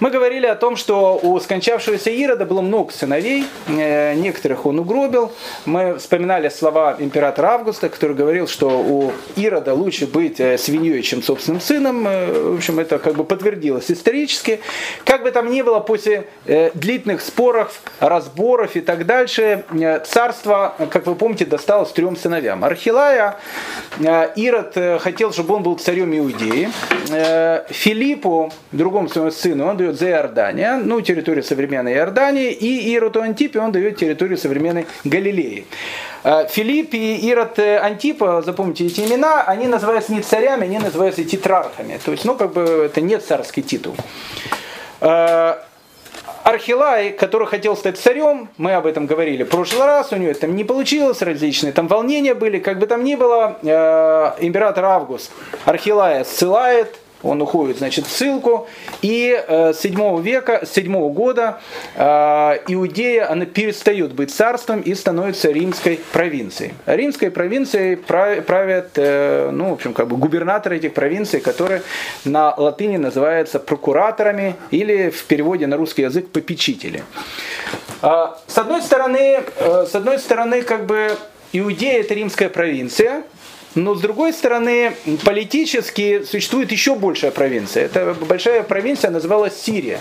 A: Мы говорили о том, что у скончавшегося Ирода было много сыновей, э, некоторых он угробил. Мы вспоминали слова императора Августа, который говорил, что у Ирода лучше быть э, свиньей, чем собственным сыном. Э, В общем, это как бы подтвердилось исторически. Как бы там ни было, после длительных споров, разборов и так дальше, царство, как вы помните, досталось трем сыновьям. Архилая, Ирод хотел, чтобы он был царем Иудеи. Филиппу, другому своему сыну, он дает за Иордания, ну, территорию современной Иордании, и Ироду Антипе он дает территорию современной Галилеи. Э, Филипп и Ирод э, Антипа, запомните эти имена, они называются не царями, они называются тетрархами. То есть, ну, как бы это не царский титул. Э, Архилай, который хотел стать царем, мы об этом говорили в прошлый раз, у него это не получилось, различные там волнения были, как бы там ни было, э, император Август Архилая ссылает, он уходит, значит, в ссылку, и э, с 7 века, с 7 года э, Иудея, она перестает быть царством и становится римской провинцией. Римской провинцией прав- правят, э, ну, в общем, как бы губернаторы этих провинций, которые на латыни называются прокураторами или в переводе на русский язык попечители. А, С одной стороны, э, с одной стороны, как бы Иудея это римская провинция, но с другой стороны, политически существует еще большая провинция. Эта большая провинция называлась Сирия.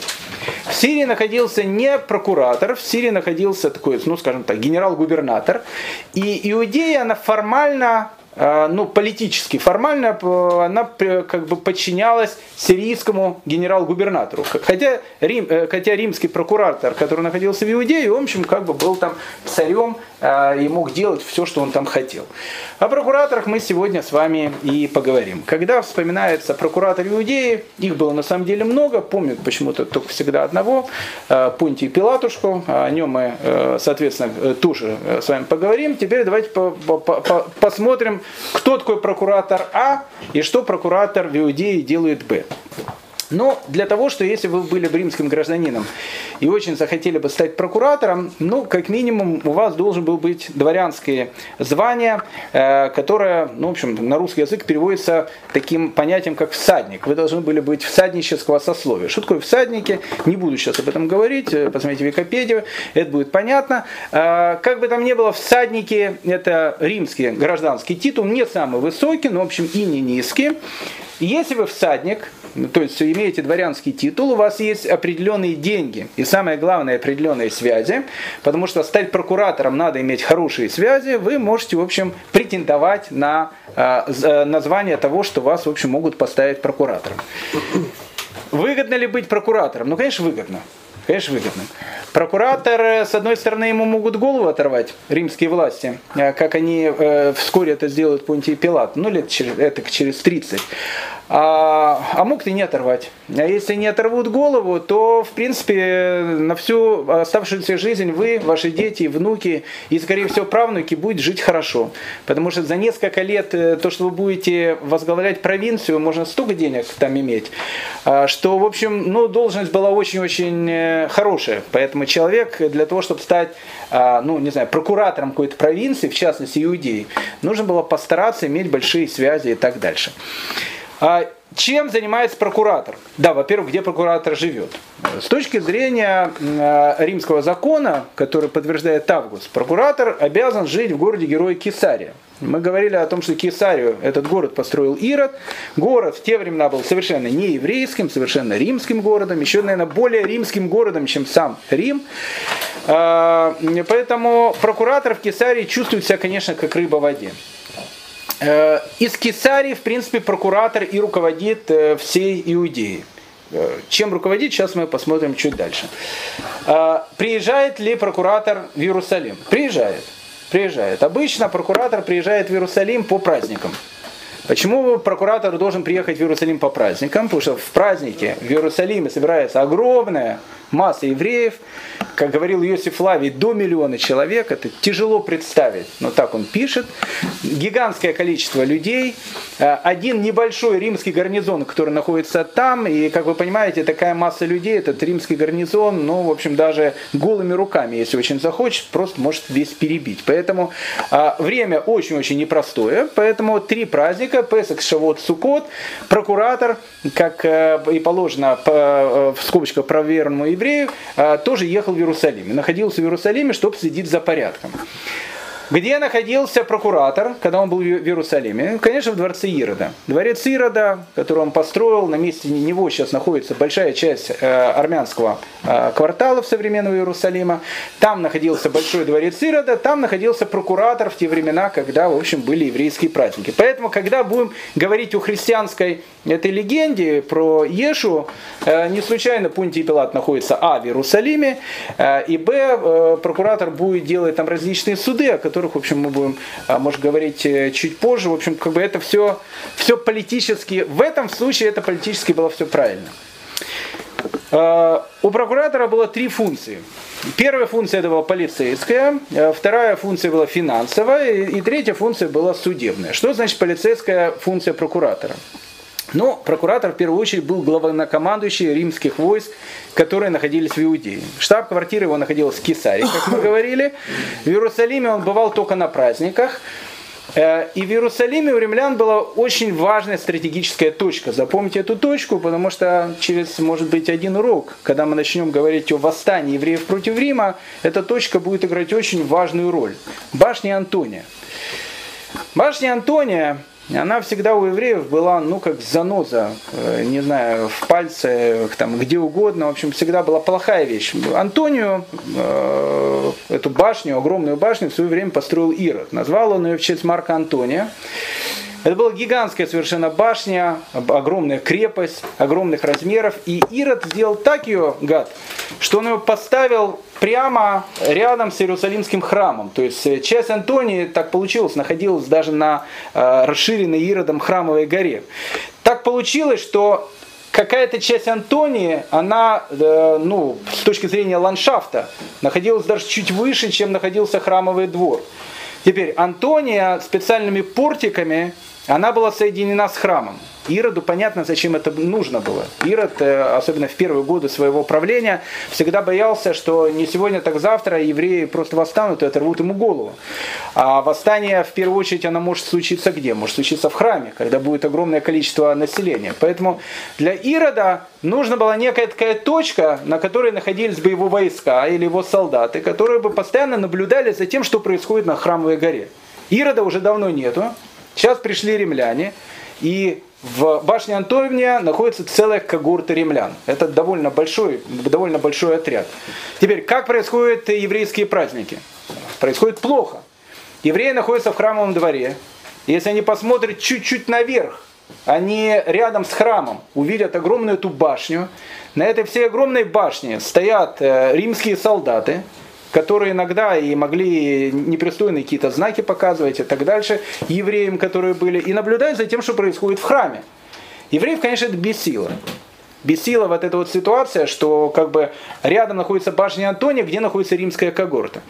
A: В Сирии находился не прокуратор, в Сирии находился такой, ну скажем так, генерал-губернатор. И Иудея, она формально ну, политически, формально она как бы подчинялась сирийскому генерал-губернатору. Хотя, Рим, э, хотя римский прокуратор, который находился в Иудее, в общем, как бы был там царем э, и мог делать все, что он там хотел. О прокураторах мы сегодня с вами и поговорим. Когда вспоминается прокуратор Иудеи, их было на самом деле много, помнят почему-то только всегда одного, э, Понтий Пилатушку, о нем мы, э, соответственно, тоже э, с вами поговорим. Теперь давайте по- по- по- посмотрим, кто такой прокуратор А и что прокуратор в Иудее делает Б. Но для того, что если вы были бы римским гражданином и очень захотели бы стать прокуратором, ну, как минимум, у вас должен был быть дворянское звание, э, которое, ну, в общем, на русский язык переводится таким понятием, как всадник. Вы должны были быть всаднического сословия. Что такое всадники? Не буду сейчас об этом говорить, э, посмотрите Википедию, это будет понятно. Э, Как бы там ни было, всадники – это римский гражданский титул, не самый высокий, но, в общем, и не низкий. Если вы всадник, то есть имеете дворянский титул, у вас есть определенные деньги и самое главное определенные связи, потому что стать прокуратором надо иметь хорошие связи, вы можете, в общем, претендовать на э, э, название того, что вас, в общем, могут поставить прокуратором. Выгодно ли быть прокуратором? Ну, конечно, выгодно. Конечно, выгодно. Прокуратор, э, с одной стороны, ему могут голову оторвать, римские власти, э, как они э, вскоре это сделают Понтий Пилат, ну, лет через, это через 30. А, а мог и не оторвать. А если не оторвут голову, то, в принципе, на всю оставшуюся жизнь вы, ваши дети, внуки и, скорее всего, правнуки будут жить хорошо. Потому что за несколько лет то, что вы будете возглавлять провинцию, можно столько денег там иметь, а, что, в общем, ну, должность была очень-очень хорошая. Поэтому человек для того, чтобы стать, а, ну, не знаю, прокуратором какой-то провинции, в частности, Иудеи, нужно было постараться иметь большие связи и так дальше. А Чем занимается прокуратор? Да, во-первых, где прокуратор живет? С точки зрения э, римского закона, который подтверждает Август, прокуратор обязан жить в городе-герое Кесария. Мы говорили о том, что Кесарию этот город построил Ирод. Город в те времена был совершенно не еврейским, совершенно римским городом, еще, наверное, более римским городом, чем сам Рим. Э, поэтому прокуратор в Кесарии чувствует себя, конечно, как рыба в воде. Э, из Кесарии, в принципе, прокуратор и руководит э, всей Иудеей. Чем руководит, сейчас мы посмотрим чуть дальше. Приезжает ли прокуратор в Иерусалим? Приезжает. Приезжает. Обычно прокуратор приезжает в Иерусалим по праздникам. Почему прокуратор должен приехать в Иерусалим по праздникам? Потому что в празднике в Иерусалиме собирается огромная масса евреев, как говорил Иосиф Лавий, до миллиона человек, это тяжело представить, но так он пишет. Гигантское количество людей, э, один небольшой римский гарнизон, который находится там, и, как вы понимаете, такая масса людей, этот римский гарнизон, ну, в общем, даже голыми руками, если очень захочет, просто может весь перебить. Поэтому э, время очень-очень непростое, поэтому три праздника, Песах, Шавот, Сукот, прокуратор, как э, и положено в скобочках проверенному евреев, а, тоже ехал в Иерусалим. Находился в Иерусалиме, чтобы следить за порядком. Где находился прокуратор, когда он был в Иерусалиме? Конечно, в дворце Ирода. Дворец Ирода, который он построил, на месте него сейчас находится большая часть э, армянского э, квартала современного Иерусалима. Там находился большой дворец Ирода, там находился прокуратор в те времена, когда, в общем, были еврейские праздники. Поэтому, когда будем говорить о христианской этой легенде про Ешу, э, не случайно Пунтий Пилат находится, а, в Иерусалиме, и, б, прокуратор будет делать там различные суды, о которых которых, в общем, мы будем, а, может, говорить э, чуть позже. В общем, как бы это все, все политически, в этом случае это политически было все правильно. А, у прокуратора было три функции. Первая функция это была полицейская, а вторая функция была финансовая, и третья функция была судебная. Что значит полицейская функция прокуратора? Но прокуратор в первую очередь был главнокомандующий римских войск, которые находились в Иудее. Штаб-квартира его находилась в Кесаре, как мы говорили. В Иерусалиме он бывал только на праздниках. Э, и в Иерусалиме у римлян была очень важная стратегическая точка. Запомните эту точку, потому что через, может быть, один урок, когда мы начнем говорить о восстании евреев против Рима, эта точка будет играть очень важную роль. Башня Антония. Башня Антония она всегда у евреев была, ну, как заноза, э, не знаю, в пальце, там, где угодно, в общем, всегда была плохая вещь. Антонию, э, эту башню, огромную башню, в свое время построил Ирод. Назвал он ее в честь Марка Антония. Это была гигантская совершенно башня, огромная крепость, огромных размеров. И Ирод сделал так ее, гад, что он ее поставил прямо рядом с Иерусалимским храмом. То есть э, часть Антонии, так получилось, находилась даже на э, расширенной Иродом храмовой горе. Так получилось, что какая-то часть Антонии, она, э, ну, с точки зрения ландшафта, находилась даже чуть выше, чем находился храмовый двор. Теперь Антония специальными портиками, она была соединена с храмом. Ироду понятно, зачем это нужно было. Ирод, э, особенно в первые годы своего правления, всегда боялся, что не сегодня, так завтра евреи просто восстанут и оторвут ему голову. А восстание, в первую очередь, оно может случиться где? Может случиться в храме, когда будет огромное количество населения. Поэтому для Ирода нужна была некая такая точка, на которой находились бы его войска или его солдаты, которые бы постоянно наблюдали за тем, что происходит на храмовой горе. Ирода уже давно нету. Сейчас пришли римляне, и в башне Антония находится целая когорта римлян. Это довольно большой, довольно большой отряд. Теперь, как происходят еврейские праздники? Происходит плохо. Евреи находятся в храмовом дворе. Если они посмотрят чуть-чуть наверх, они рядом с храмом увидят огромную эту башню. На этой всей огромной башне стоят э, римские солдаты, которые иногда и могли непристойные какие-то знаки показывать и так дальше евреям, которые были, и наблюдают за тем, что происходит в храме. Евреев, конечно, это бесило. Бесила вот эта вот ситуация, что как бы рядом находится башня Антония, где находится римская когорта.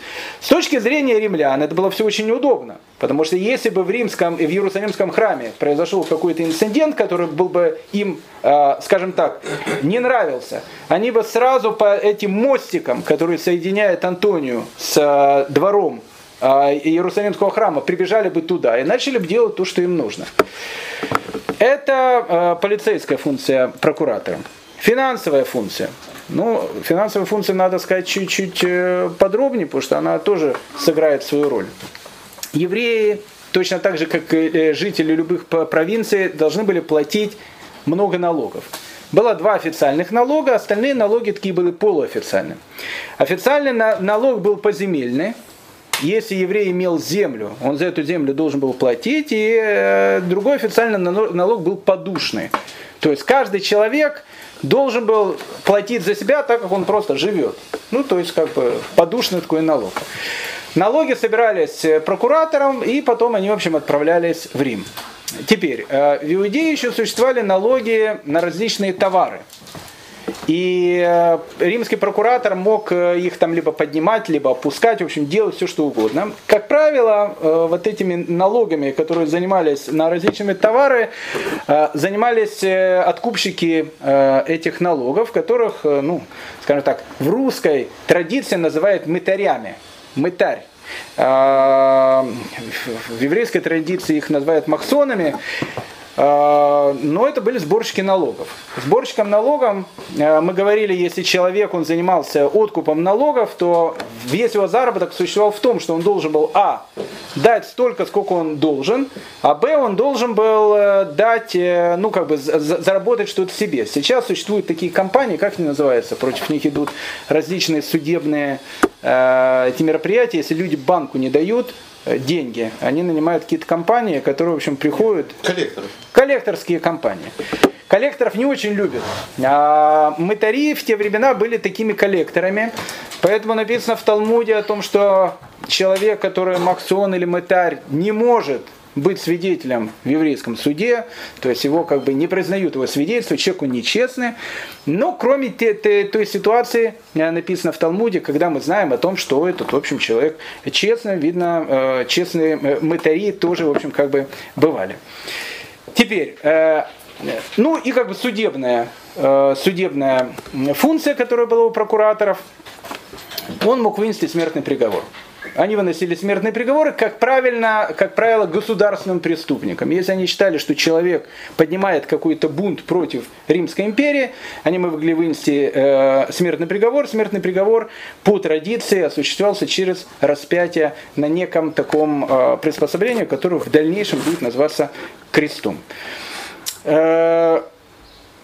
A: С точки зрения римлян это было все очень удобно, потому что если бы в римском, в Иерусалимском храме произошел какой-то инцидент, который был бы им, э, скажем так, не нравился, они бы сразу по этим мостикам, которые соединяют Антонию с э, двором э, Иерусалимского храма, прибежали бы туда и начали бы делать то, что им нужно. Это э, полицейская функция прокуратора. Финансовая функция. Ну, финансовая функция, надо сказать, чуть-чуть э, подробнее, потому что она тоже сыграет свою роль. Евреи, точно так же, как и э, жители любых провинций, должны были платить много налогов. было два официальных налога, остальные налоги такие были полуофициальные. Официальный налог был поземельный, если еврей имел землю, он за эту землю должен был платить, и э, другой официальный налог был подушный. То есть каждый человек должен был платить за себя так, как он просто живет. Ну, то есть как бы подушный такой налог. Налоги собирались э, прокуратором, и потом они, в общем, отправлялись в Рим. Теперь, э, в Иудее еще существовали налоги на различные товары. И э, римский прокуратор мог их там либо поднимать, либо опускать, в общем, делать все, что угодно. Как правило, вот этими налогами, которые занимались на различные товары, занимались откупщики этих налогов, которых, ну, скажем так, в русской традиции называют мытарями мытарь. А, в еврейской традиции их называют махсонами. А, но это были сборщики налогов. Сборщиком налогом, а, мы говорили, если человек он занимался откупом налогов, то весь его заработок существовал в том, что он должен был, а, дать столько, сколько он должен, а, б, он должен был э, дать, э, ну, как бы, заработать что-то себе. Сейчас существуют такие компании, как они называются, против них идут различные судебные э, эти мероприятия, если люди банку не дают, деньги. Они нанимают какие-то компании, которые, в общем, приходят...
D: Коллекторы.
A: Коллекторские компании. Коллекторов не очень любят. А мытари в те времена были такими коллекторами. Поэтому написано в Талмуде о том, что человек, который максон или мытарь, не может быть свидетелем в еврейском суде, то есть его как бы не признают его свидетельство, человек он нечестный. Но кроме те, те, той ситуации, э, написано в Талмуде, когда мы знаем о том, что этот, в общем, человек честный, видно, э, честные э, мытари тоже, в общем, как бы бывали. Теперь, ну и как бы судебная, судебная функция, которая была у прокураторов, он мог вынести смертный приговор они выносили смертные приговоры, как, правильно, как правило, государственным преступникам. Если они считали, что человек поднимает какой-то бунт против Римской империи, они могли вынести э, смертный приговор. Смертный приговор по традиции осуществлялся через распятие на неком таком э, приспособлении, которое в дальнейшем будет называться крестом. Э,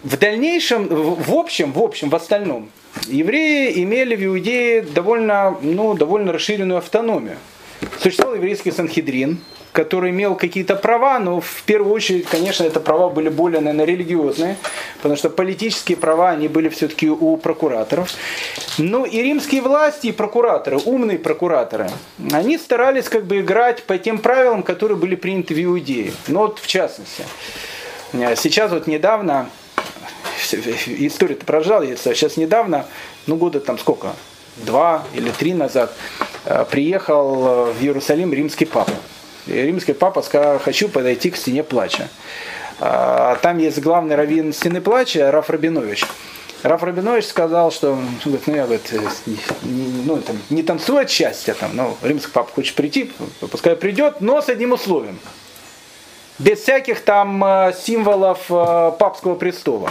A: в дальнейшем, в общем, в общем, в остальном, евреи имели в Иудее довольно, ну, довольно расширенную автономию. Существовал еврейский Санхедрин, который имел какие-то права, но в первую очередь, конечно, это права были более, наверное, религиозные, потому что политические права, они были все-таки у прокураторов. Ну и римские власти и прокураторы, умные прокураторы, они старались как бы играть по тем правилам, которые были приняты в Иудее. Ну вот в частности, сейчас вот недавно история-то прожалится. Сейчас недавно, ну года там сколько, два или три назад, э, приехал в Иерусалим римский папа. И римский папа сказал, хочу подойти к стене плача. А там есть главный раввин стены плача, Раф Рабинович. Раф Рабинович сказал, что говорит, ну я говорит, ну, там, не танцую от счастья, там, ну, римский папа хочет прийти, пускай придет, но с одним условием. Без всяких там э, символов э, папского престола.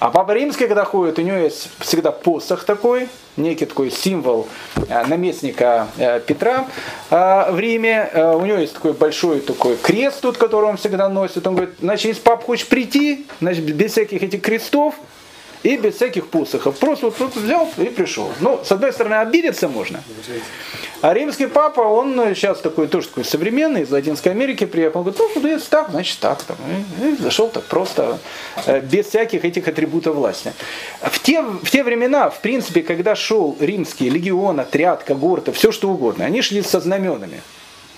A: А Папа Римский, когда ходит, у него есть всегда посох такой, некий такой символ э, наместника э, Петра э, в Риме. У него есть такой большой такой крест тут, который он всегда носит. Он говорит, значит, если папа хочет прийти, значит, без всяких этих крестов, и без всяких посохов. Просто вот тут взял и пришел. Ну, с одной стороны, обидеться можно. А римский папа, он сейчас такой тоже такой современный, из Латинской Америки приехал. Говорит, ну, если так, значит так. Там. И, и зашел так просто, э, без всяких этих атрибутов власти. В те, в те времена, в принципе, когда шел римский легион, отряд, когорта, все что угодно, они шли со знаменами.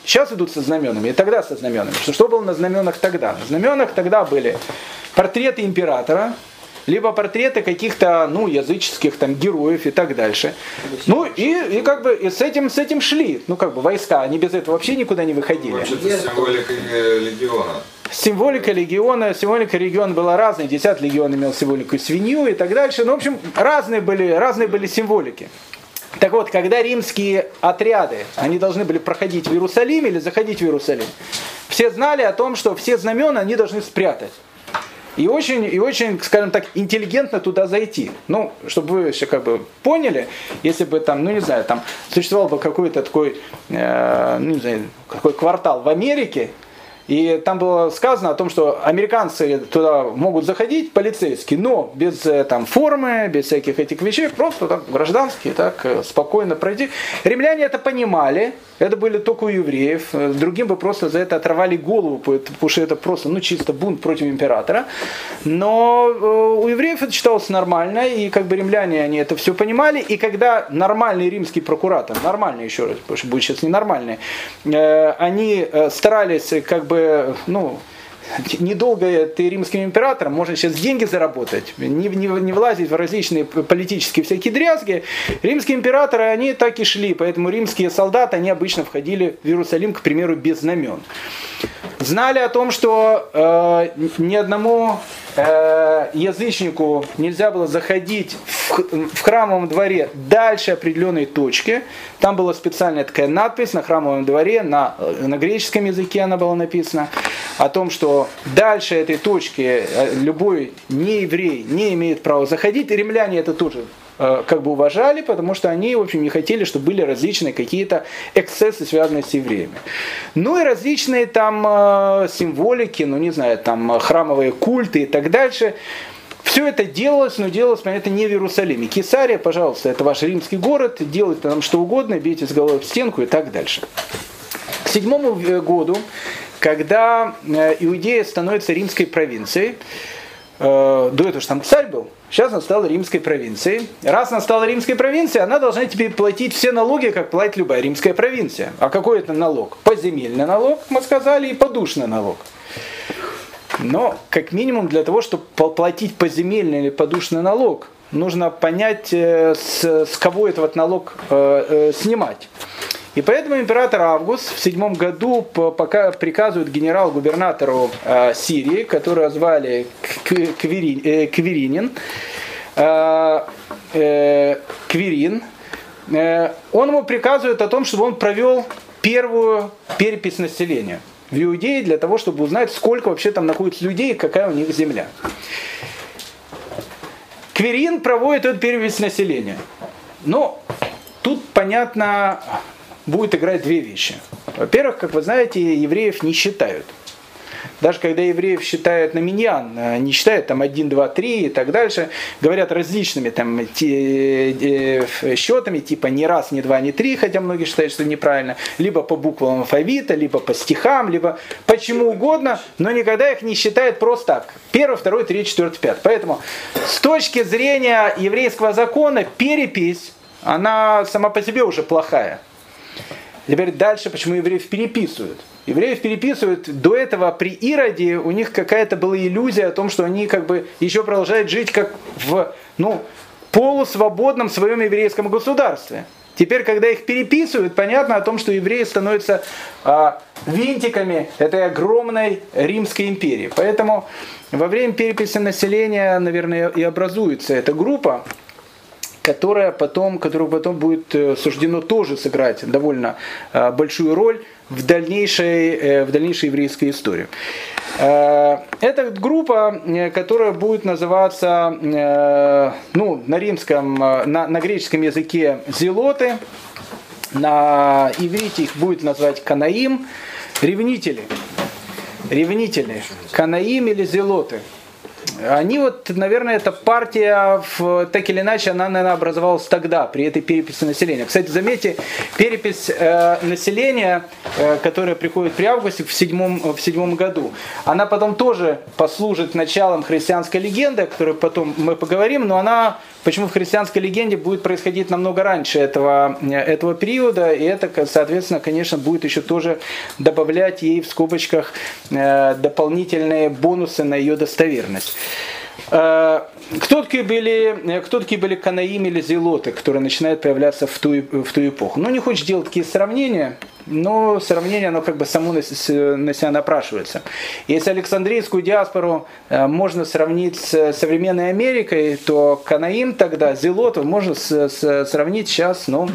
A: Сейчас идут со знаменами, и тогда со знаменами. Что, что было на знаменах тогда? На знаменах тогда были портреты императора, либо портреты каких-то, ну, языческих там героев и так дальше. Ну, и, и как бы и с этим, с этим шли, ну, как бы войска, они без этого вообще никуда не выходили.
C: Вообще-то символика легиона.
A: Символика легиона, символика легиона была разная, 10 легион имел символику свинью и так дальше. Ну, в общем, разные были, разные были символики. Так вот, когда римские отряды, они должны были проходить в Иерусалим или заходить в Иерусалим, все знали о том, что все знамена они должны спрятать. И очень, и очень, скажем так, интеллигентно туда зайти. Ну, чтобы вы еще как бы поняли, если бы там, ну не знаю, там существовал бы какой-то такой, э, ну не знаю, какой квартал в Америке, И там было сказано о том, что американцы туда могут заходить, полицейские, но без э, там, формы, без всяких этих вещей, просто так гражданские, так э, спокойно пройти. Римляне это понимали, это были только у евреев, э, другим бы просто за это оторвали голову, потому что это просто ну, чисто бунт против императора. Но у евреев это считалось нормально, и как бы римляне они это все понимали, и когда нормальный римский прокуратор, нормальный еще раз, потому что будет сейчас ненормальный, они старались как бы ну, недолго ты римским императором, можно сейчас деньги заработать, не, не, не влазить в различные политические всякие дрязги. Римские императоры, они так и шли, поэтому римские солдаты, они обычно входили в Иерусалим, к примеру, без знамен. Знали о том, что э, ни одному э, язычнику нельзя было заходить в, в храмовом дворе дальше определенной точки. Там была специальная такая надпись на храмовом дворе, на, на греческом языке она была написана, о том, что дальше этой точки э, любой нееврей не имеет права заходить. И римляне это тоже Э, как бы уважали, потому что они, в общем, не хотели, чтобы были различные какие-то эксцессы, связанные с евреями. Ну и различные там э, символики, ну не знаю, там храмовые культы и так дальше. Все это делалось, но делалось, понятно, не в Иерусалиме. Кесария, пожалуйста, это ваш римский город, делайте там что угодно, бейте с головой в стенку и так дальше. К седьмому году, когда э, Иудея становится римской провинцией, до этого же там царь был, Сейчас она стала римской провинцией. Раз она стала римской провинцией, она должна теперь платить все налоги, как платит любая римская провинция. А какой это налог? Поземельный налог, мы сказали, и подушный налог. Но, как минимум, для того, чтобы платить поземельный или подушный налог, нужно понять, э, с, с кого этот налог э, э, снимать. И поэтому император Август в седьмом году пока приказывает генерал-губернатору э, Сирии, которого звали Квирин, Квиринин, э, э, Квирин, он ему приказывает о том, чтобы он провел первую перепись населения в Иудее для того, чтобы узнать, сколько вообще там находится людей и какая у них земля. Квирин проводит эту перепись населения. Но тут понятно, будет играть две вещи. Во-первых, как вы знаете, евреев не считают. Даже когда евреев считают на миньян, э, не считают там 1, 2, 3 и так дальше, говорят различными там те, э, счетами, типа не раз, не два, не три, хотя многие считают, что неправильно, либо по буквам алфавита, либо по стихам, либо почему угодно, но никогда их не считают просто так. Первый, второй, третий, четвертый, пятый. Поэтому с точки зрения еврейского закона перепись, она сама по себе уже плохая. Теперь дальше, почему евреев переписывают. Евреев переписывают, до этого при Ироде у них какая-то была иллюзия о том, что они как бы еще продолжают жить как в ну, полусвободном своем еврейском государстве. Теперь, когда их переписывают, понятно о том, что евреи становятся а, винтиками этой огромной Римской империи. Поэтому во время переписи населения, наверное, и образуется эта группа, которая потом, которую потом будет э, суждено тоже сыграть довольно э, большую роль в дальнейшей, э, в дальнейшей еврейской истории. Это группа, которая будет называться ну, на римском, на, на греческом языке зелоты, на иврите их будет назвать канаим, ревнители. Ревнители. Канаим или зелоты. Они вот, наверное, эта партия, так или иначе, она, наверное, образовалась тогда, при этой переписи населения. Кстати, заметьте, перепись э, населения, э, которая приходит при августе в седьмом, в седьмом году, она потом тоже послужит началом христианской легенды, о которой потом мы поговорим, но она Почему в христианской легенде будет происходить намного раньше этого, этого периода, и это, соответственно, конечно, будет еще тоже добавлять ей в скобочках э, дополнительные бонусы на ее достоверность. Э, кто такие были, кто такие были канаим или зелоты, которые начинают появляться в ту, в ту эпоху? Ну, не хочешь делать такие сравнения, но сравнение, оно как бы само на, себя напрашивается. Если Александрийскую диаспору э, можно сравнить с современной Америкой, то канаим тогда, зелотов, можно с, с, сравнить сейчас ну,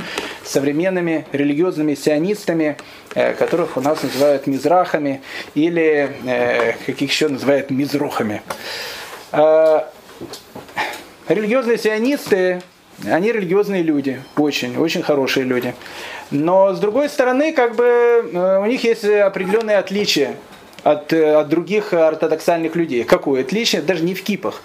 A: с современными религиозными сионистами, э, которых у нас называют мизрахами, или, как их еще называют, мизрухами. А, религиозные сионисты, они религиозные люди, очень, очень хорошие люди. Но с другой стороны, как бы э, у них есть определенные отличия от, от других ортодоксальных людей. Какое отличие? Даже не в кипах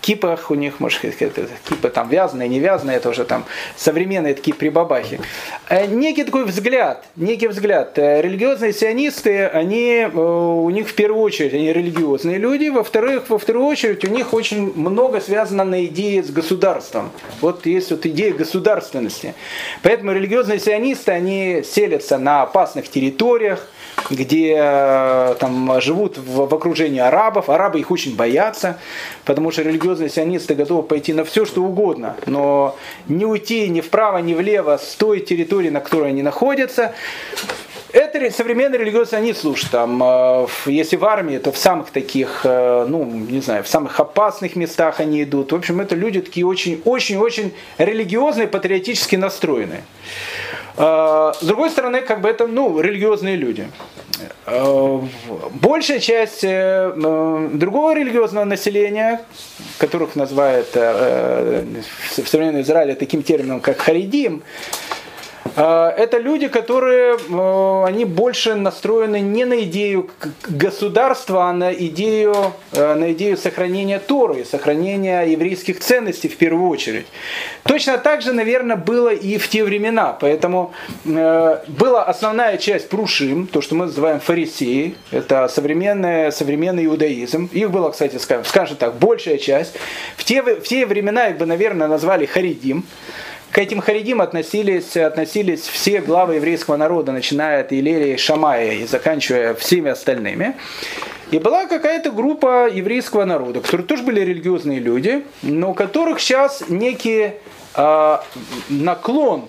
A: кипах у них, может, это, кипы там вязаные, не вязаные, это уже там современные такие прибабахи. Э, некий такой взгляд, некий взгляд. Э, религиозные сионисты, они, э, у них в первую очередь, они религиозные люди, во-вторых, во вторую очередь, у них очень много связано на идее с государством. Вот есть вот идея государственности. Поэтому религиозные сионисты, они селятся на опасных территориях, где э, там живут в, в окружении арабов. Арабы их очень боятся, потому что религиозные сионисты готовы пойти на все, что угодно, но не уйти ни вправо, ни влево с той территории, на которой они находятся. Это современный религиозный сионист, слушай, там, э, если в армии, то в самых таких, э, ну, не знаю, в самых опасных местах они идут. В общем, это люди такие очень-очень-очень религиозные, патриотически настроенные. С другой стороны, как бы это, ну, религиозные люди. Э, большая часть э, э, другого религиозного населения, которых называют в современном Израиле таким термином, как харидим, а, это люди, которые э, они больше настроены не на идею государства, а на идею, э, на идею сохранения Торы, сохранения еврейских ценностей в первую очередь. Точно так же, наверное, было и в те времена. Поэтому э, была основная часть прушим, то, что мы называем фарисеи, это современный, современный иудаизм. Их было, кстати, скажем, скажем так, большая часть. В те, в те времена их бы, наверное, назвали харидим. К этим харидим относились, относились все главы еврейского народа, начиная от Илерии Шамая и заканчивая всеми остальными. И была какая-то группа еврейского народа, которые тоже были религиозные люди, но у которых сейчас некий э, наклон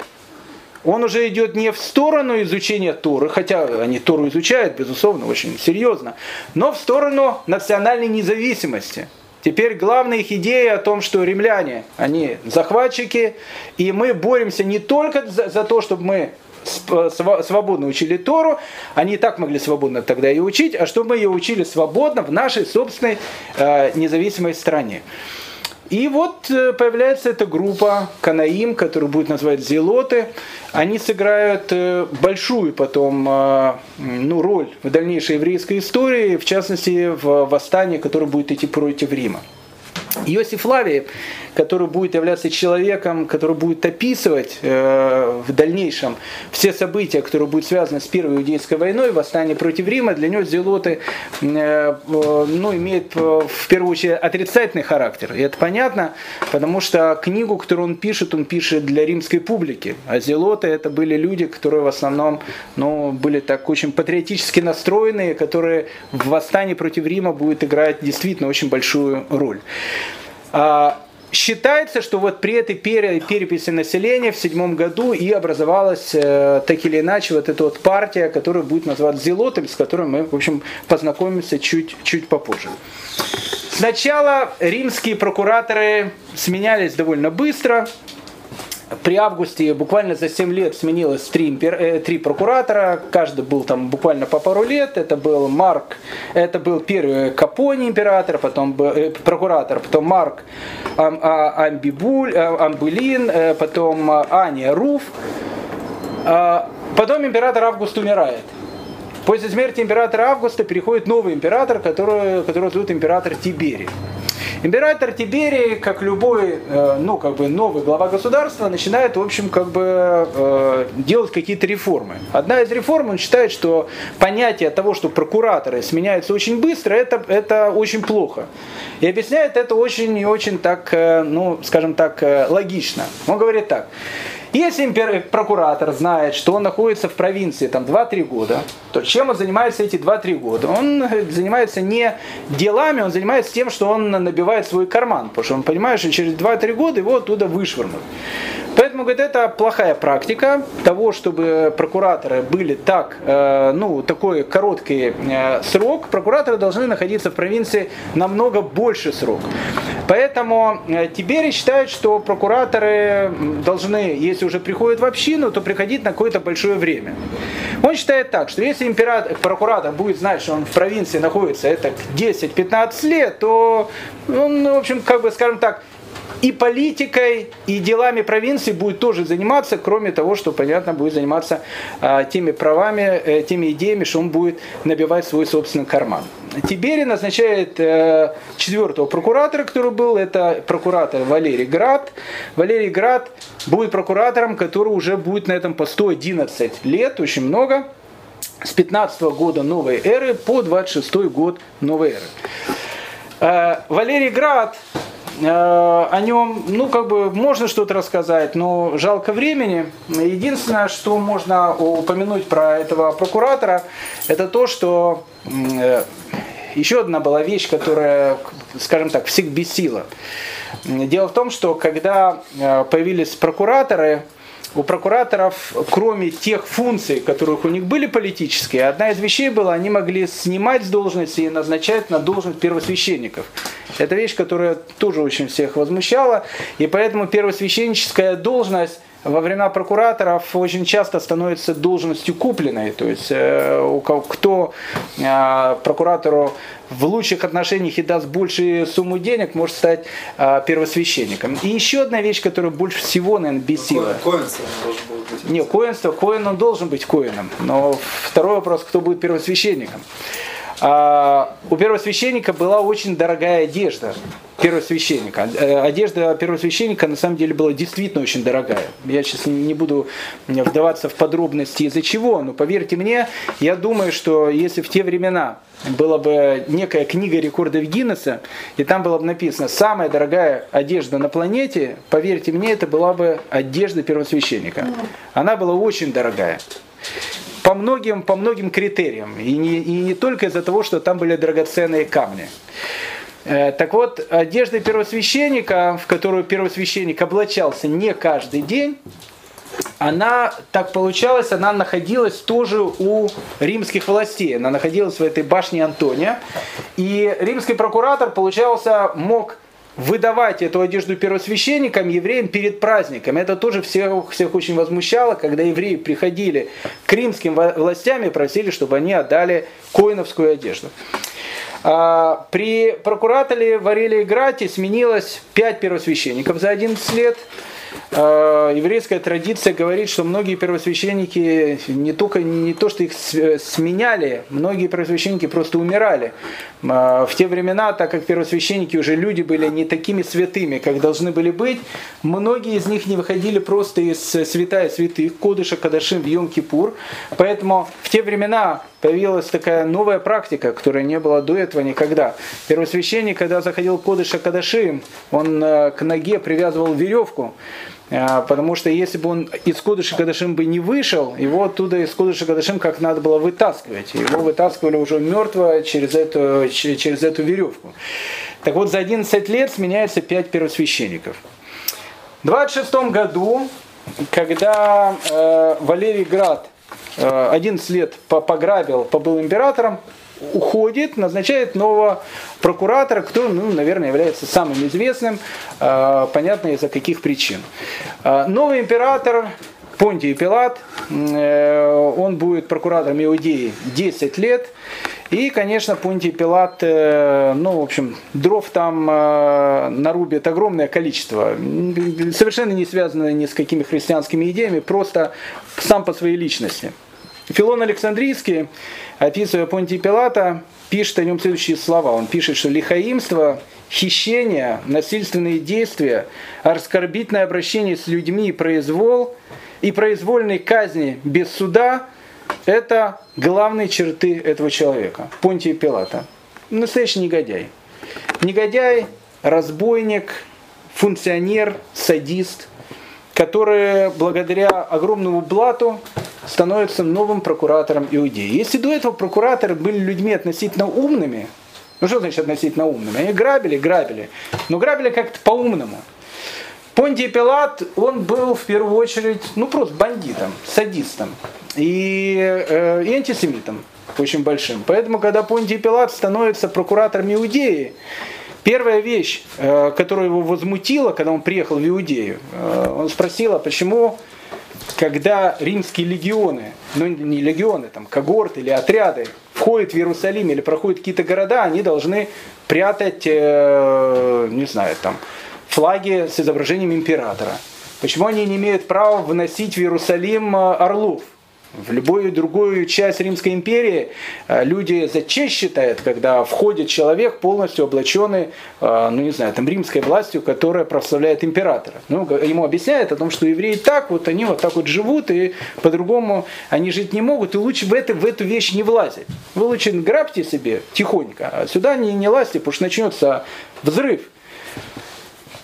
A: он уже идет не в сторону изучения Торы, хотя они Тору изучают, безусловно, очень серьезно, но в сторону национальной независимости. Теперь главная их идея о том, что римляне, они захватчики, и мы боремся не только за, за то, чтобы мы свободно учили Тору, они и так могли свободно тогда ее учить, а чтобы мы ее учили свободно в нашей собственной э, независимой стране. И вот э, появляется эта группа Канаим, которую будет называть Зелоты. Они сыграют э, большую потом э, ну, роль в дальнейшей еврейской истории, в частности в восстании, которое будет идти против Рима. Иосиф Лавий который будет являться человеком, который будет описывать э, в дальнейшем все события, которые будут связаны с Первой Иудейской войной, восстание против Рима, для него Зелоты э, э, ну, имеет э, в первую очередь отрицательный характер. И это понятно, потому что книгу, которую он пишет, он пишет для римской публики. А Зелоты это были люди, которые в основном ну, были так очень патриотически настроенные, которые в восстании против Рима будут играть действительно очень большую роль. Считается, что вот при этой переписи населения в седьмом году и образовалась э, так или иначе вот эта вот партия, которая будет называться Зелотом, с которой мы, в общем, познакомимся чуть, чуть попозже. Сначала римские прокураторы сменялись довольно быстро при августе буквально за 7 лет сменилось три, э, три прокуратора, каждый был там буквально по пару лет. Это был Марк, это был первый Капони император, потом э, прокуратор, потом Марк Ам, а, Амбибуль, э, Амбулин, э, потом Аня Руф. А, потом император Август умирает. После смерти императора Августа переходит новый император, который, которого зовут император Тиберий. Император Тиберий, как любой, э, ну, как бы новый глава государства, начинает, в общем, как бы э, делать какие-то реформы. Одна из реформ, он считает, что понятие того, что прокураторы сменяются очень быстро, это, это очень плохо. И объясняет это очень и очень так, э, ну, скажем так, логично. Он говорит так. Если прокуратор знает, что он находится в провинции там 2-3 года, то чем он занимается эти 2-3 года? Он занимается не делами, он занимается тем, что он набивает свой карман, потому что он понимает, что через 2-3 года его оттуда вышвырнут. Поэтому, говорит, это плохая практика того, чтобы прокураторы были так, э, ну, такой короткий э, срок. Прокураторы должны находиться в провинции намного больше срок. Поэтому э, Тибери считает, что прокураторы должны, если уже приходят в общину, то приходить на какое-то большое время. Он считает так, что если император, прокуратор будет знать, что он в провинции находится это 10-15 лет, то он, в общем, как бы, скажем так, и политикой, и делами провинции будет тоже заниматься, кроме того, что, понятно, будет заниматься а, теми правами, э, теми идеями, что он будет набивать свой собственный карман. Тибери назначает э, четвертого прокуратора, который был, это прокуратор Валерий Град. Валерий Град будет прокуратором, который уже будет на этом посту 11 лет, очень много с 15 года новой эры по 26 год новой эры. Э, Валерий Град, о нем, ну, как бы, можно что-то рассказать, но жалко времени. Единственное, что можно упомянуть про этого прокуратора, это то, что э, еще одна была вещь, которая, скажем так, всех бесила. Дело в том, что когда появились прокураторы, у прокураторов, кроме тех функций, которых у них были политические, одна из вещей была, они могли снимать с должности и назначать на должность первосвященников. Это вещь, которая тоже очень всех возмущала, и поэтому первосвященническая должность во времена прокураторов очень часто становится должностью купленной. То есть э, кто э, прокуратору в лучших отношениях и даст большую сумму денег, может стать э, первосвященником. И еще одна вещь, которая больше всего, наверное, бесила.
D: Коинство должен был быть.
A: Не, коинство, коин он должен быть коином. Но второй вопрос, кто будет первосвященником. А, у первосвященника была очень дорогая одежда первосвященника. Э, одежда первосвященника на самом деле была действительно очень дорогая. Я сейчас не буду вдаваться в подробности из-за чего, но поверьте мне, я думаю, что если в те времена была бы некая книга рекордов Гиннесса, и там было бы написано «Самая дорогая одежда на планете», поверьте мне, это была бы одежда первосвященника. Она была очень дорогая по многим, по многим критериям. И не, и не только из-за того, что там были драгоценные камни. Э, так вот, одежда первосвященника, в которую первосвященник облачался не каждый день, она, так получалось, она находилась тоже у римских властей. Она находилась в этой башне Антония. И римский прокуратор, получался, мог выдавать эту одежду первосвященникам, евреям перед праздником. Это тоже всех, всех очень возмущало, когда евреи приходили к римским властям и просили, чтобы они отдали коиновскую одежду. А, при прокураторе Варелии Грате сменилось пять первосвященников за 11 лет. Э, еврейская традиция говорит, что многие первосвященники не только не то, что их сменяли, многие первосвященники просто умирали. Э, в те времена, так как первосвященники уже люди были не такими святыми, как должны были быть, многие из них не выходили просто из святая святых, Кодыша Кадашим в Йом-Кипур. Поэтому в те времена появилась такая новая практика, которая не была до этого никогда. Первосвященник, когда заходил в Кодыша Кадашим, он э, к ноге привязывал веревку, а, потому что если бы он из Кодыша Кадашим бы не вышел, его оттуда из Кодыша Кадашим как надо было вытаскивать. Его вытаскивали уже мертвого через эту, через эту веревку. Так вот, за 11 лет сменяется 5 первосвященников. В 26 году, когда э, Валерий Град э, 11 лет пограбил, побыл императором, уходит, назначает нового прокуратора, кто, ну, наверное, является самым известным, э, понятно из-за каких причин. Э, новый император Понтий Пилат, э, он будет прокуратором Иудеи 10 лет. И, конечно, Понтий Пилат, ну, в общем, дров там нарубит огромное количество, совершенно не связанное ни с какими христианскими идеями, просто сам по своей личности. Филон Александрийский, описывая Понтия Пилата, пишет о нем следующие слова. Он пишет, что лихаимство, хищение, насильственные действия, оскорбительное обращение с людьми и произвол, и произвольные казни без суда – это главные черты этого человека, Понтия Пилата. Настоящий негодяй. Негодяй, разбойник, функционер, садист, который благодаря огромному блату становится новым прокуратором Иудеи. Если до этого прокураторы были людьми относительно умными, ну что значит относительно умными? Они грабили, грабили, но грабили как-то по-умному. Понтий Пилат, он был в первую очередь, ну просто бандитом, садистом и, э, и антисемитом очень большим. Поэтому, когда Понтий Пилат становится прокуратором Иудеи, первая вещь, э, которая его возмутила, когда он приехал в Иудею, э, он спросил, а почему когда римские легионы, ну не легионы, там когорты или отряды входят в Иерусалим или проходят какие-то города, они должны прятать, не знаю, там флаги с изображением императора? Почему они не имеют права выносить в Иерусалим орлов? В любую другую часть Римской империи э, люди за честь считают, когда входит человек полностью облаченный, э, ну не знаю, там римской властью, которая прославляет императора. Ну, ему объясняют о том, что евреи так вот, они вот так вот живут, и по-другому они жить не могут, и лучше в, это, в эту вещь не влазить. Вы лучше грабьте себе тихонько, а сюда не, не лазьте, потому что начнется взрыв.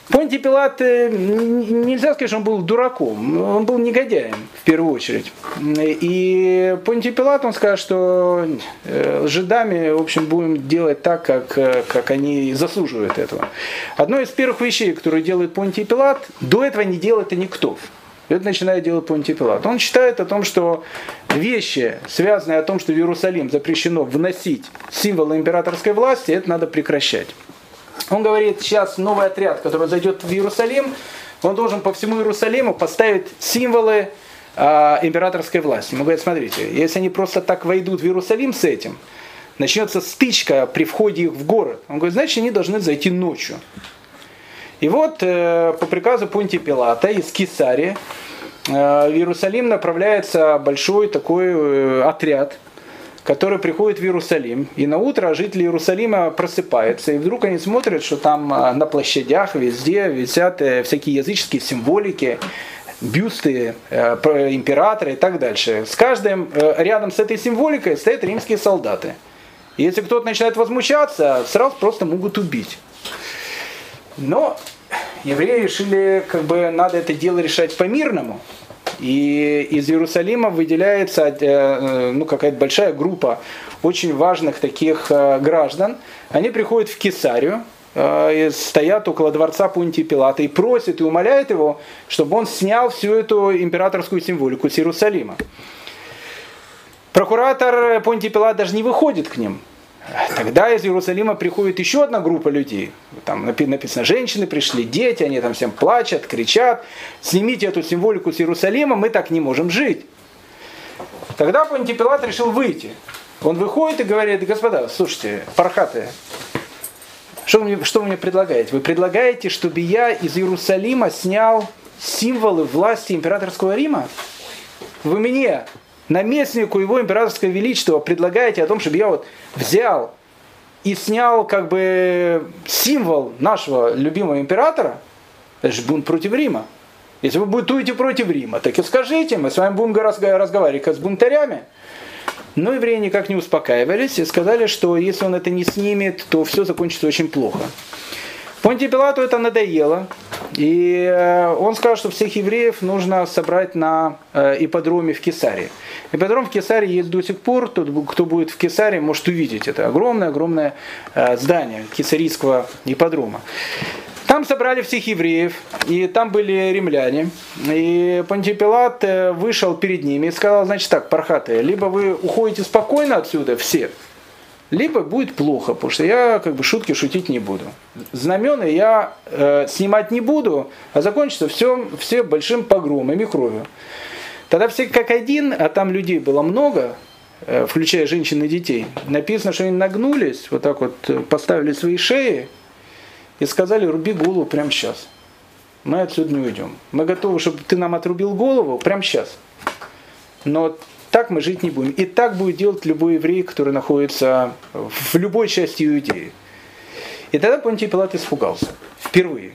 A: Понтий Пилат, э, нельзя сказать, что он был дураком, он был негодяем в первую очередь. И Понтий Пилат, он скажет, что э, жидами, в общем, будем делать так, как, э, как они заслуживают этого. Одно из первых вещей, которые делает Понтий Пилат, до этого не делал это никто. Это начинает делать Понтий Пилат. Он считает о том, что вещи, связанные о том, что в Иерусалим запрещено вносить символы императорской власти, это надо прекращать. Он говорит, сейчас новый отряд, который зайдет в Иерусалим, он должен по всему Иерусалиму поставить символы э, императорской власти. Ему говорят, смотрите, если они просто так войдут в Иерусалим с этим, начнется стычка при входе их в город. Он говорит, значит, они должны зайти ночью. И вот э, по приказу Понтия Пилата из Кесарии э, в Иерусалим направляется большой такой э, отряд – который приходит в Иерусалим, и на утро жители Иерусалима просыпаются, и вдруг они смотрят, что там а, на площадях везде висят э, всякие языческие символики, бюсты э, императора и так дальше. С каждым э, рядом с этой символикой стоят римские солдаты. И если кто-то начинает возмущаться, сразу просто могут убить. Но евреи решили, как бы надо это дело решать по-мирному. И из Иерусалима выделяется э, э, ну, какая-то большая группа очень важных таких э, граждан. Они приходят в Кесарию, стоят около дворца Пунтия Пилата и просят и умоляют его, чтобы он снял всю эту императорскую символику с Иерусалима. Прокуратор Понтий Пилат даже не выходит к ним. Тогда из Иерусалима приходит еще одна группа людей. Там написано, женщины пришли, дети, они там всем плачут, кричат. Снимите эту символику с Иерусалима, мы так не можем жить. Тогда Понтий Пилат решил выйти. Он выходит и говорит, господа, слушайте, пархаты, что вы, мне, что вы мне предлагаете? Вы предлагаете, чтобы я из Иерусалима снял символы власти императорского Рима? Вы мне наместнику его императорского величества предлагаете о том, чтобы я вот взял и снял как бы символ нашего любимого императора, это же бунт против Рима. Если вы будете против Рима, так и скажите, мы с вами будем разговаривать как с бунтарями. Но евреи никак не успокаивались и сказали, что если он это не снимет, то все закончится очень плохо. Понтий Пилату это надоело, и э, он сказал, что всех евреев нужно собрать на э, ипподроме в Кесаре. Ипподром в Кесаре есть до сих пор, тот, кто будет в Кесаре, может увидеть это огромное-огромное э, здание кесарийского ипподрома. Там собрали всех евреев, и там были римляне. И Понтий Пилат вышел перед ними и сказал, значит так, пархаты, либо вы уходите спокойно отсюда все, либо будет плохо, потому что я как бы шутки шутить не буду. Знамена я э, снимать не буду, а закончится все, все большим погромом и кровью. Тогда все как один, а там людей было много, э, включая женщин и детей. Написано, что они нагнулись, вот так вот э, поставили свои шеи и сказали, руби голову прямо сейчас. Мы отсюда не уйдем. Мы готовы, чтобы ты нам отрубил голову прямо сейчас. Но так мы жить не будем. И так будет делать любой еврей, который находится в любой части Иудеи. И тогда Понтий Пилат испугался. Впервые.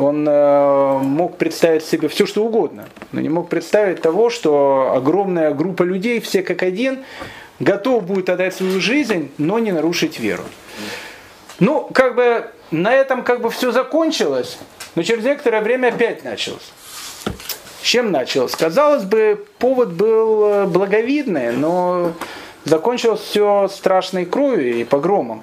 A: Он э, мог представить себе все, что угодно, но не мог представить того, что огромная группа людей, все как один, готов будет отдать свою жизнь, но не нарушить веру. Ну, как бы на этом как бы все закончилось, но через некоторое время опять началось. Чем началось? Казалось бы, повод был э, благовидный, но закончилось все страшной кровью и погромом.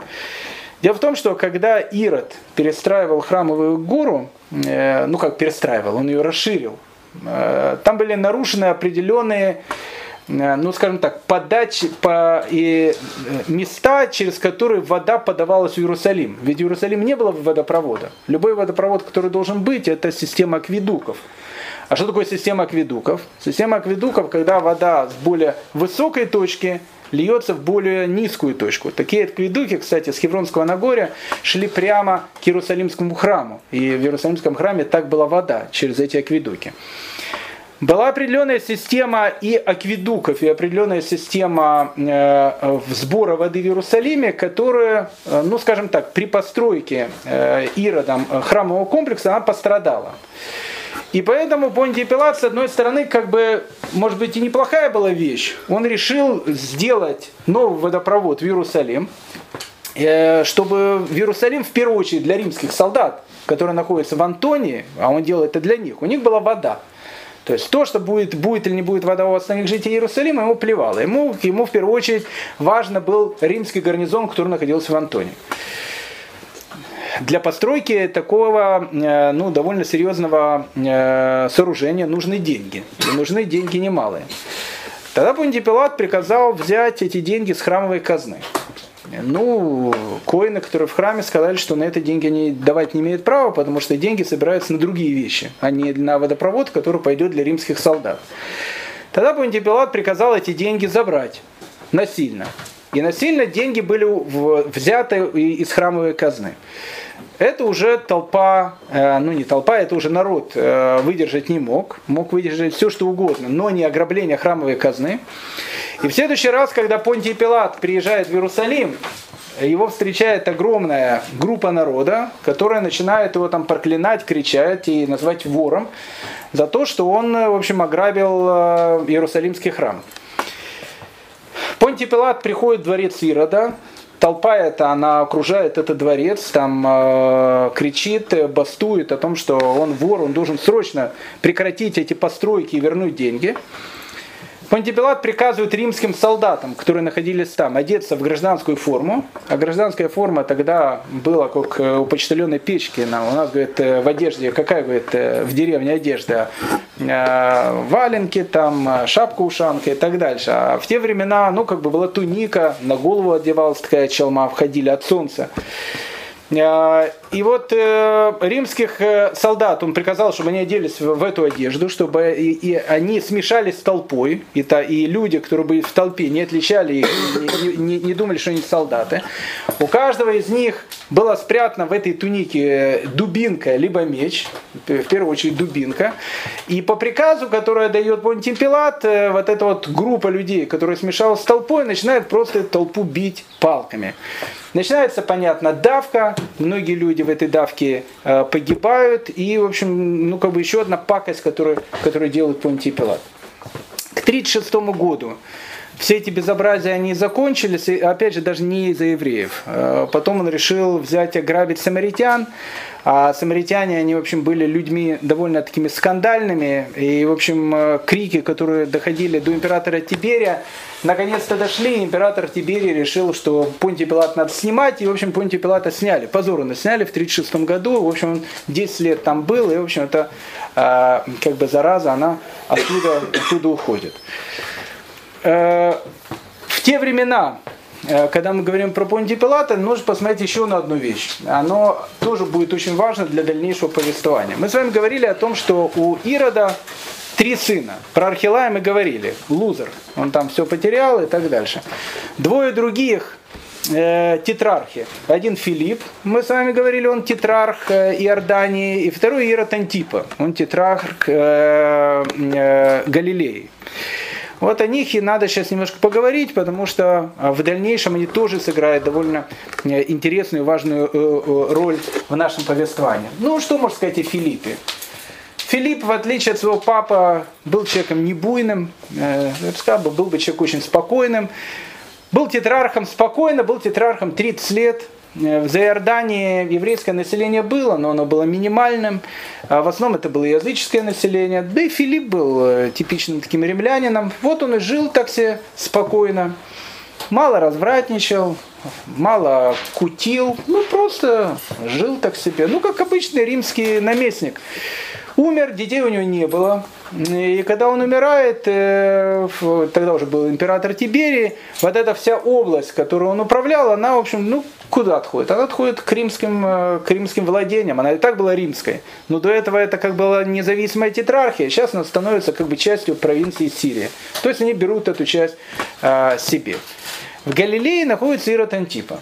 A: Дело в том, что когда Ирод перестраивал храмовую гору, э, ну как перестраивал, он ее расширил, э, там были нарушены определенные ну, скажем так, подачи по, и места, через которые вода подавалась в Иерусалим. Ведь в Иерусалиме не было водопровода. Любой водопровод, который должен быть, это система акведуков. А что такое система акведуков? Система акведуков, когда вода с более высокой точки льется в более низкую точку. Такие акведуки, кстати, с Хевронского Нагорья шли прямо к Иерусалимскому храму. И в Иерусалимском храме так была вода через эти акведуки. Была определенная система и акведуков, и определенная система э, сбора воды в Иерусалиме, которая, э, ну скажем так, при постройке э, Иродом храмового комплекса она пострадала. И поэтому Понтий Пилат, с одной стороны, как бы, может быть, и неплохая была вещь. Он решил сделать новый водопровод в Иерусалим, чтобы в Иерусалим, в первую очередь, для римских солдат, которые находятся в Антонии, а он делал это для них, у них была вода. То есть то, что будет, будет или не будет вода у остальных жителей Иерусалима, ему плевало. Ему, ему в первую очередь важно был римский гарнизон, который находился в Антоне. Для постройки такого э, ну, довольно серьезного э, сооружения нужны деньги. И нужны деньги немалые. Тогда Понтий Пилат приказал взять эти деньги с храмовой казны. Ну, коины, которые в храме сказали, что на это деньги они давать не имеют права, потому что деньги собираются на другие вещи, а не на водопровод, который пойдет для римских солдат. Тогда Понтий Пилат приказал эти деньги забрать насильно. И насильно деньги были взяты из храмовой казны. Это уже толпа, э, ну не толпа, это уже народ э, выдержать не мог. Мог выдержать все, что угодно, но не ограбление храмовой казны. И в следующий раз, когда Понтий Пилат приезжает в Иерусалим, его встречает огромная группа народа, которая начинает его там проклинать, кричать и назвать вором за то, что он, в общем, ограбил э, Иерусалимский храм. Понтий Пилат приходит в дворец Ирода, толпа эта, она окружает этот дворец, там э, кричит, бастует о том, что он вор, он должен срочно прекратить эти постройки и вернуть деньги. Понтипилат приказывает римским солдатам, которые находились там, одеться в гражданскую форму. А гражданская форма тогда была как э, у почтальонной печки. У нас, говорит, э, в одежде, какая, говорит, э, в деревне одежда? Валенки, там, шапка-ушанка и так дальше. А в те времена, ну, как бы была туника, на голову одевалась такая челма, входили от солнца. А, и вот э, римских э, солдат он приказал, чтобы они оделись в, эту одежду, чтобы и, и они смешались с толпой, и, та, и люди, которые были в толпе, не отличали их, не, не, не думали, что они солдаты. У каждого из них была спрятана в этой тунике дубинка, либо меч, в первую очередь дубинка. И по приказу, который дает Понтий Пилат, э, вот эта вот группа людей, которая смешалась с толпой, начинает просто толпу бить палками. Начинается, понятно, давка, многие люди в этой давке э, погибают, и, в общем, ну, как бы еще одна пакость, которую, которую делает Понтий Пилат. К 1936 году все эти безобразия, они закончились, и, опять же, даже не из-за евреев. Э, потом он решил взять ограбить самаритян, а самаритяне, они, в общем, были людьми довольно такими скандальными, и, в общем, э, крики, которые доходили до императора Тиберия, наконец-то дошли, император Тиберий решил, что Понтий Пилат надо снимать, и, в общем, Понтия Пилата сняли, позорно сняли в 1936 году, в общем, он 10 лет там был, и, в общем, это э, как бы зараза, она оттуда, оттуда уходит. Э, в те времена, э, когда мы говорим про Понтия Пилата, нужно посмотреть еще на одну вещь. Оно тоже будет очень важно для дальнейшего повествования. Мы с вами говорили о том, что у Ирода три сына. Про Архилая мы говорили. Лузер. Он там все потерял и так дальше. Двое других э, тетрархи. Один Филипп, мы с вами говорили, он тетрарх э, Иордании. И второй Ирод Антипа. Он тетрарх э, э, Галилеи. Вот о них и надо сейчас немножко поговорить, потому что а, в дальнейшем они тоже сыграют довольно э, интересную важную э, э, роль в нашем повествовании. Ну, что можно сказать о Филиппе? Филипп, в отличие от своего папы, был человеком не буйным, я бы сказал, был бы человек очень спокойным, был тетрархом спокойно, был тетрархом 30 лет, в Заиордании еврейское население было, но оно было минимальным. А в основном это было языческое население. Да и Филипп был э, типичным таким римлянином. Вот он и жил так себе спокойно. Мало развратничал, мало кутил, ну просто жил так себе. Ну, как обычный римский наместник. Умер, детей у него не было. И когда он умирает, э, тогда уже был император Тиберий, вот эта вся область, которую он управлял, она, в общем, ну, куда отходит? Она отходит к римским, э, к римским владениям. Она и так была римской. Но до этого это как была независимая тетрархия. Сейчас она становится как бы частью провинции Сирии. То есть они берут эту часть э, себе. В Галилее находится Ирод Антипа.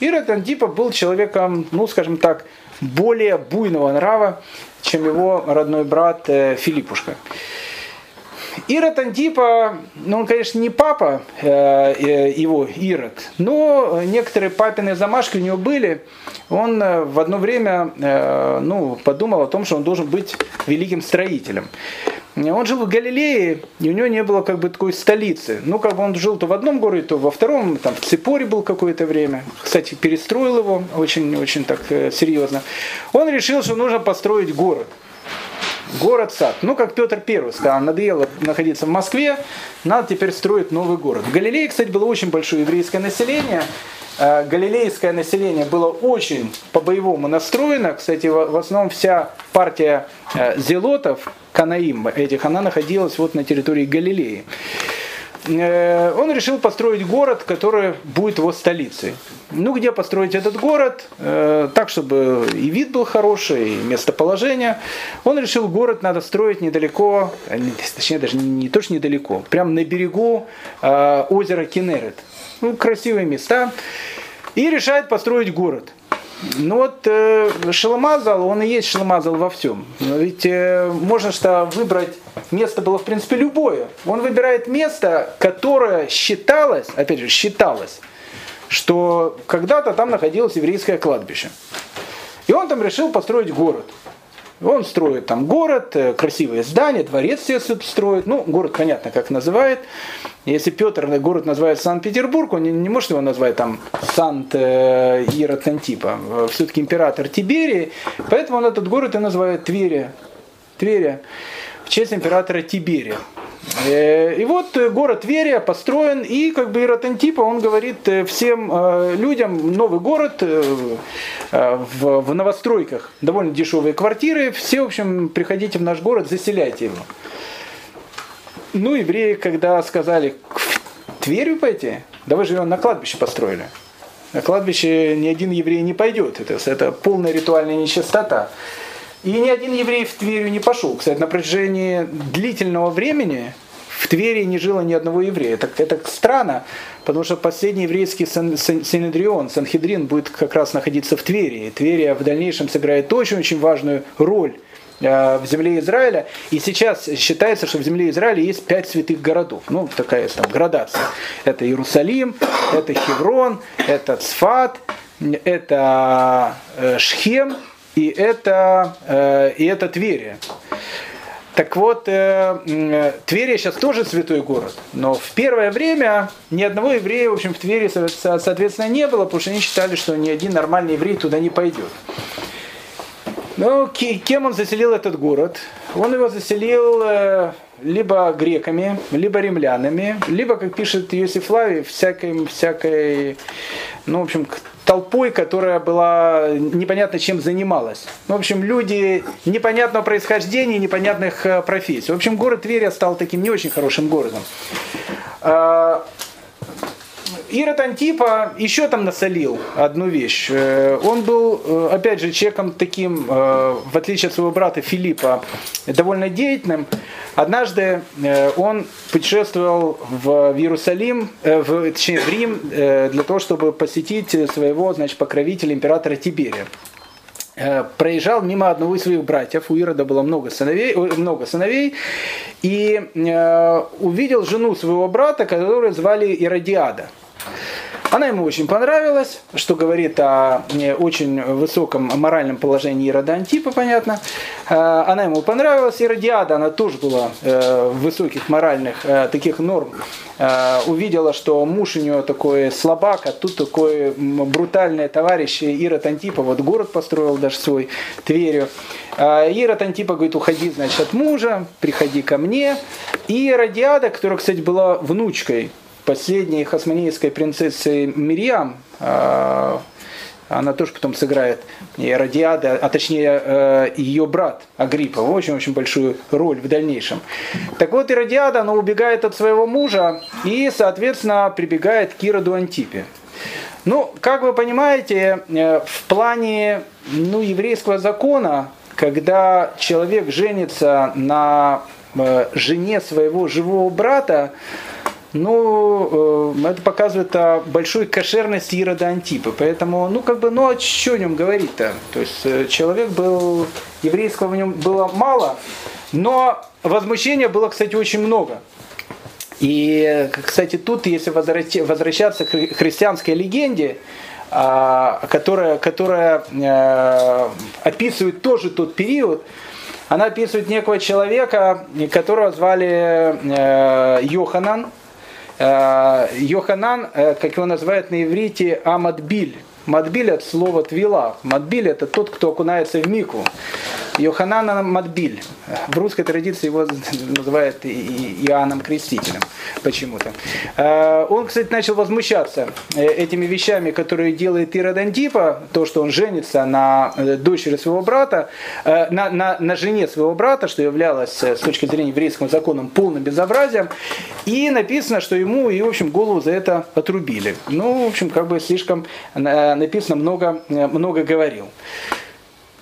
A: Ирод Антипа был человеком, ну скажем так, более буйного нрава, чем его родной брат э, Филиппушка. Ирод Антипа, ну он, конечно, не папа э, э, его, Ирод, но некоторые папины замашки у него были. Он э, в одно время ну, подумал о том, что он должен быть великим строителем. Он жил в Галилее, и у него не было как бы такой столицы. Ну, как бы он жил то в одном городе, то во втором, там в Ципоре был какое-то время. Кстати, перестроил его очень-очень так серьезно. Он решил, что нужно построить город город-сад. Ну, как Петр Первый сказал, надоело находиться в Москве, надо теперь строить новый город. В Галилее, кстати, было очень большое еврейское население. Э, галилейское население было очень по-боевому настроено. Кстати, в основном вся партия э, зелотов, канаим этих, она находилась вот на территории Галилеи. Э, он решил построить город, который будет его столицей. Ну, где построить этот город, э, так, чтобы и вид был хороший, и местоположение. Он решил, город надо строить недалеко, э, точнее, даже не то, что недалеко, прямо на берегу озера Кенерет. Ну, красивые места. И решает построить город. Ну вот э, Шаламазал, он и есть Шаламазал во всем. Но ведь э, можно что выбрать место было в принципе любое. Он выбирает место, которое считалось, опять же, считалось, что когда-то там находилось еврейское кладбище. И он там решил построить город. Он строит там город, э, красивые здания, дворец себе строит. Ну, город, понятно, как называет. Если Петр город называет Санкт-Петербург, он не, не может его назвать там Сант-Иротантипа. Э, Все-таки император Тиберии. Поэтому он этот город и называет Тверия. Тверия в честь императора Тиберия. Э, и вот э, город Верия построен, и как бы Ирод Антипа, он говорит э, всем людям, новый город в новостройках, довольно дешевые квартиры, все, в общем, приходите в наш город, заселяйте его. Ну, евреи, когда сказали, в Тверь пойти, да вы же его на кладбище построили. На кладбище ни один еврей не пойдет, это, это полная ритуальная нечистота. И ни один еврей в Тверью не пошел. Кстати, на протяжении длительного времени в Твери не жило ни одного еврея. Это, это странно, потому что последний еврейский сан, сан, Санедрион, Санхедрин, будет как раз находиться в Твери. И Тверия в дальнейшем сыграет очень-очень важную роль э, в земле Израиля. И сейчас считается, что в земле Израиля есть пять святых городов. Ну, такая там градация. Это Иерусалим, это Хеврон, это Цфат, это э, Шхем, и это, э, и это Тверия. Так вот, э, э, Тверия сейчас тоже святой город, но в первое время ни одного еврея, в общем, в Твери, соответственно, не было, потому что они считали, что ни один нормальный еврей туда не пойдет. Ну, кем он заселил этот город? Он его заселил либо греками, либо римлянами, либо, как пишет Иосиф Лави, всякой, всякой, ну, в общем, толпой, которая была непонятно чем занималась. В общем, люди непонятного происхождения, непонятных э, профессий. В общем, город Тверь стал таким не очень хорошим городом. Ирод Антипа еще там насолил одну вещь. Э, он был, э, опять же, человеком таким, в отличие от своего брата Филиппа, довольно деятельным. Однажды э, он путешествовал в Иерусалим, э, в, точнее в Рим, э, для того, чтобы посетить своего значит, покровителя императора Тиберия проезжал мимо одного из своих братьев, у Ирода было много сыновей, много сыновей и увидел жену своего брата, которую звали Иродиада. Она ему очень понравилась, что говорит о очень высоком моральном положении Ирода Антипа, понятно. Э, она ему понравилась, Иродиада, она тоже была э, в высоких моральных э, таких норм. Увидела, что муж у нее такой слабак, а тут такой брутальный товарищ Ирод Антипа, вот город построил даже свой, Тверью. Ирод Антипа говорит, уходи, значит, от мужа, приходи ко мне. И Иродиада, которая, кстати, была внучкой последней хасманейской принцессы Мирьям, а, она тоже потом сыграет и Радиада, а точнее э, ее брат Агриппа, очень-очень большую роль в дальнейшем. Так вот, Иродиада, она убегает от своего мужа и, соответственно, прибегает к Ироду Антипе. Ну, как вы понимаете, э, в плане ну, еврейского закона, когда человек женится на э, жене своего живого брата, ну, э, это показывает о большой кошерности Ирода Антипа. Поэтому, ну, как бы, ну, а что о нем говорить-то? То есть, человек был, еврейского в нем было мало, но возмущения было, кстати, очень много. И, кстати, тут, если возвращаться к христианской легенде, а, которая, которая э, описывает тоже тот период, она описывает некого человека, которого звали э, Йоханан. Э, Йоханан, как его называют на иврите, Амадбиль. Мадбиль от слова твила. Мадбиль это тот, кто окунается в мику. Йоханана Мадбиль. В русской традиции его называют Иоанном Крестителем почему-то. Э, он, кстати, начал возмущаться э, этими вещами, которые делает Ирод Антипа, то, что он женится на э, дочери своего брата, на, на, на жене своего брата, что являлось с точки зрения еврейского закона полным безобразием. И написано, что ему, и, в общем, голову за это отрубили. Ну, в общем, как бы слишком написано много, много говорил.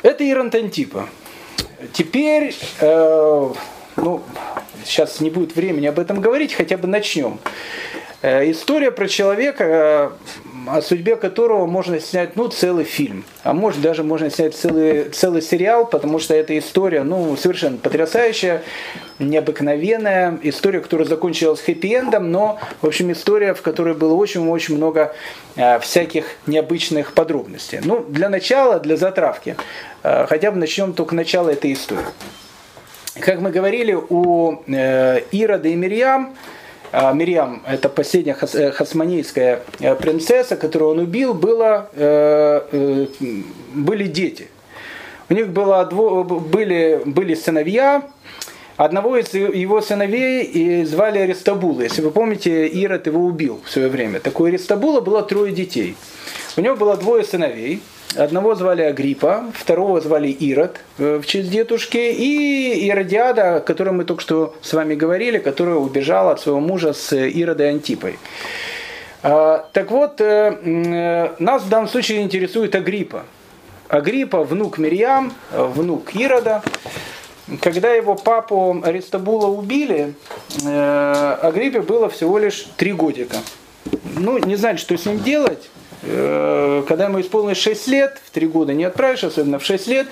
A: Это Антипа. Теперь, э, ну, сейчас не будет времени об этом говорить, хотя бы начнем. Э, история про человека, э, о судьбе которого можно снять ну, целый фильм, а может даже можно снять целый, целый сериал, потому что эта история ну, совершенно потрясающая, необыкновенная, история, которая закончилась хэппи-эндом, но, в общем, история, в которой было очень-очень много э, всяких необычных подробностей. Ну, для начала, для затравки, э, хотя бы начнем только начала этой истории. Как мы говорили, у э, Ирода и Мирьям Мирьям, это последняя э, хасманийская э, принцесса, которую он убил, было, э, были дети. У них было, были, были сыновья, Одного из его сыновей звали Аристабула. Если вы помните, Ирод его убил в свое время. Такой Аристабула было трое детей. У него было двое сыновей. Одного звали Агриппа, второго звали Ирод э, в честь дедушки, и Иродиада, о которой мы только что с вами говорили, которая убежала от своего мужа с Иродой Антипой. А, так вот, э, э, нас в данном случае интересует Агриппа. Агриппа, внук Мирьям, внук Ирода. Когда его папу Аристабула убили, Агриппе было всего лишь три годика. Ну, не знали, что с ним делать. Э, когда ему исполнилось 6 лет, в 3 года не отправишь, особенно в 6 лет,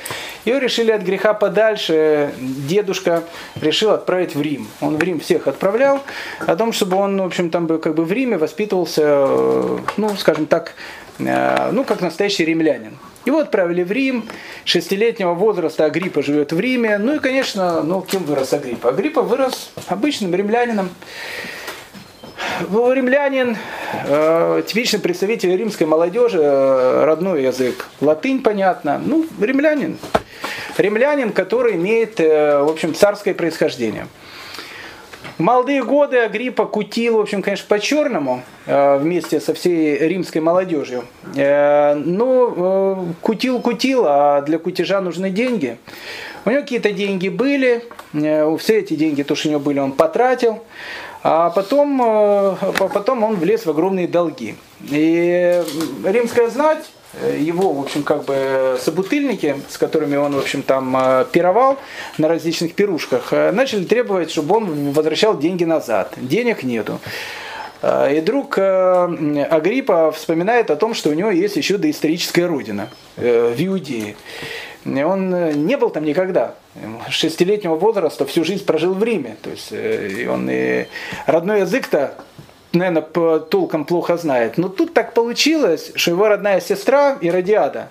A: его решили от греха подальше. Дедушка решил отправить в Рим. Он в Рим всех отправлял, о том, чтобы он, в общем, там бы как бы в Риме воспитывался, э, ну, скажем так, э, ну, как настоящий римлянин. Его отправили в Рим, шестилетнего возраста Агриппа живет в Риме. Ну и, конечно, ну, кем вырос Агриппа? Агриппа вырос обычным римлянином. Ну, римлянин, э, типичный представитель римской молодежи, э, родной язык, латынь, понятно. Ну, римлянин. Римлянин, который имеет, э, в общем, царское происхождение. В молодые годы Агриппа кутил, в общем, конечно, по-черному, э, вместе со всей римской молодежью. Э, но э, кутил-кутил, а для кутежа нужны деньги. У него какие-то деньги были, все эти деньги, то, что у него были, он потратил. А потом, э, потом он влез в огромные долги. И римская знать, э, его, в общем, как бы собутыльники, с которыми он, в общем, там э, пировал на различных пирушках, начали требовать, чтобы он возвращал деньги назад. Денег нету. И друг Агриппа вспоминает о том, что у него есть еще доисторическая родина в Иудее. Он не был там никогда. Шестилетнего возраста всю жизнь прожил в Риме. То есть э, он и родной язык-то наверное, толком плохо знает. Но тут так получилось, что его родная сестра Иродиада,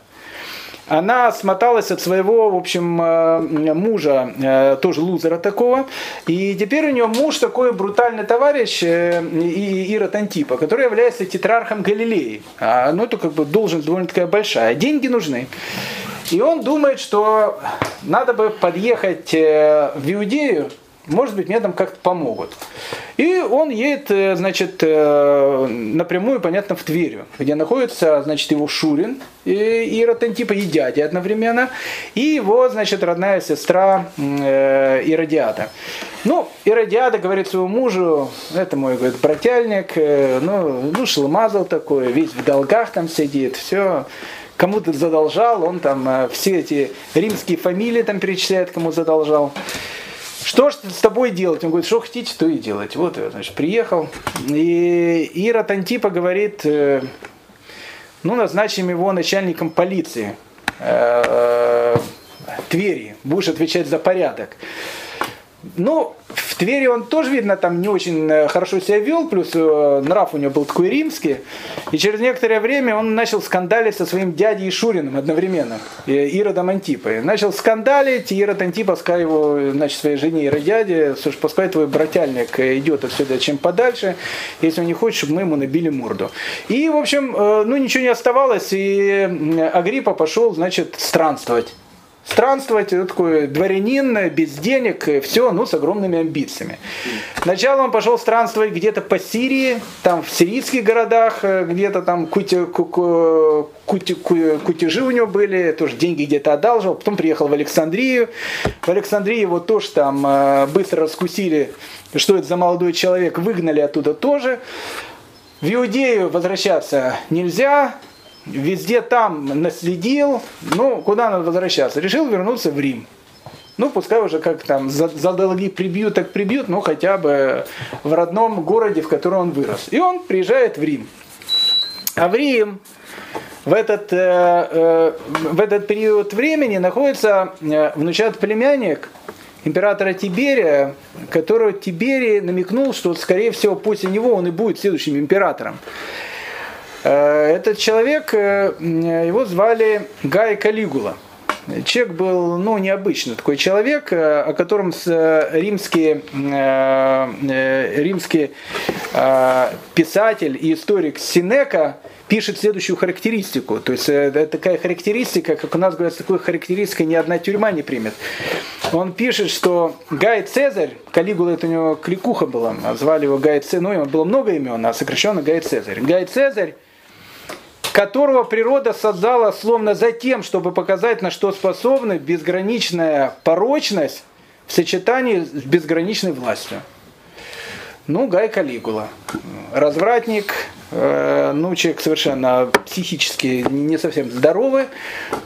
A: она смоталась от своего, в общем, э, мужа, тоже лузера такого. И теперь у нее муж такой брутальный товарищ Ирод Антипа, который является тетрархом Галилеи. А, ну, это как бы должность довольно такая большая. Деньги нужны. И он думает, что надо бы подъехать э, в Иудею может быть, мне там как-то помогут. И он едет, э, значит, э, напрямую, понятно, в Тверью, где находится, значит, его Шурин, Ирод Антипа, и дядя одновременно, и его, значит, родная сестра Иродиада. Ну, Иродиада говорит своему мужу, это мой, говорит, брательник, ну, ну, шлымазал такой, весь в долгах там сидит, все, кому-то задолжал, он там все эти римские фамилии там перечисляет, кому задолжал. Что ж с тобой делать? Он говорит, что хотите, то и делать. Вот я, значит, приехал. И Ира Тантипа говорит, э, ну, назначим его начальником полиции э, Твери. Будешь отвечать за порядок. Ну, Твери он тоже, видно, там не очень э, хорошо себя вел, плюс э, нрав у него был такой римский. И через некоторое время он начал скандалить со своим дядей Шуриным одновременно, Иродом Антипой. Начал скандалить, и Ирод Антипа сказал его, значит, своей жене Иродяде, слушай, пускай твой брательник идет отсюда чем подальше, если он не хочет, чтобы мы ему набили морду. И, в общем, э, ну ничего не оставалось, и Агриппа пошел, значит, странствовать странствовать, такой дворянин, без денег, все, ну, с огромными амбициями. Сначала он пошел странствовать где-то по Сирии, там в сирийских городах, э, где-то там кути, ку, кути, кутежи у него были, тоже деньги где-то одалживал, потом приехал в Александрию. В Александрии его тоже там э, быстро раскусили, что это за молодой человек, выгнали оттуда тоже. В Иудею возвращаться нельзя, везде там наследил, ну, куда надо возвращаться? Решил вернуться в Рим. Ну, пускай уже как там за, за долги прибьют, так прибьют, но хотя бы в родном городе, в котором он вырос. И он приезжает в Рим. А в Рим в этот, э, э, в этот период времени находится э, внучат племянник императора Тиберия, которого Тиберий намекнул, что, скорее всего, после него он и будет следующим императором. Э, этот человек, э, его звали Гай Калигула. Человек был ну, необычный такой человек, э, о котором римский, римский писатель и историк Синека пишет следующую характеристику. То есть это такая характеристика, как у нас говорят, такой характеристикой ни одна тюрьма не примет. Он пишет, что Гай Цезарь, Калигула это у него кликуха была, звали его Гай Цезарь, ну, было много имен, а сокращенно Гай Цезарь. Гай Цезарь которого природа создала словно за тем, чтобы показать, на что способна безграничная порочность в сочетании с безграничной властью. Ну, Гай Калигула. Развратник, э, ну, человек совершенно психически не совсем здоровый.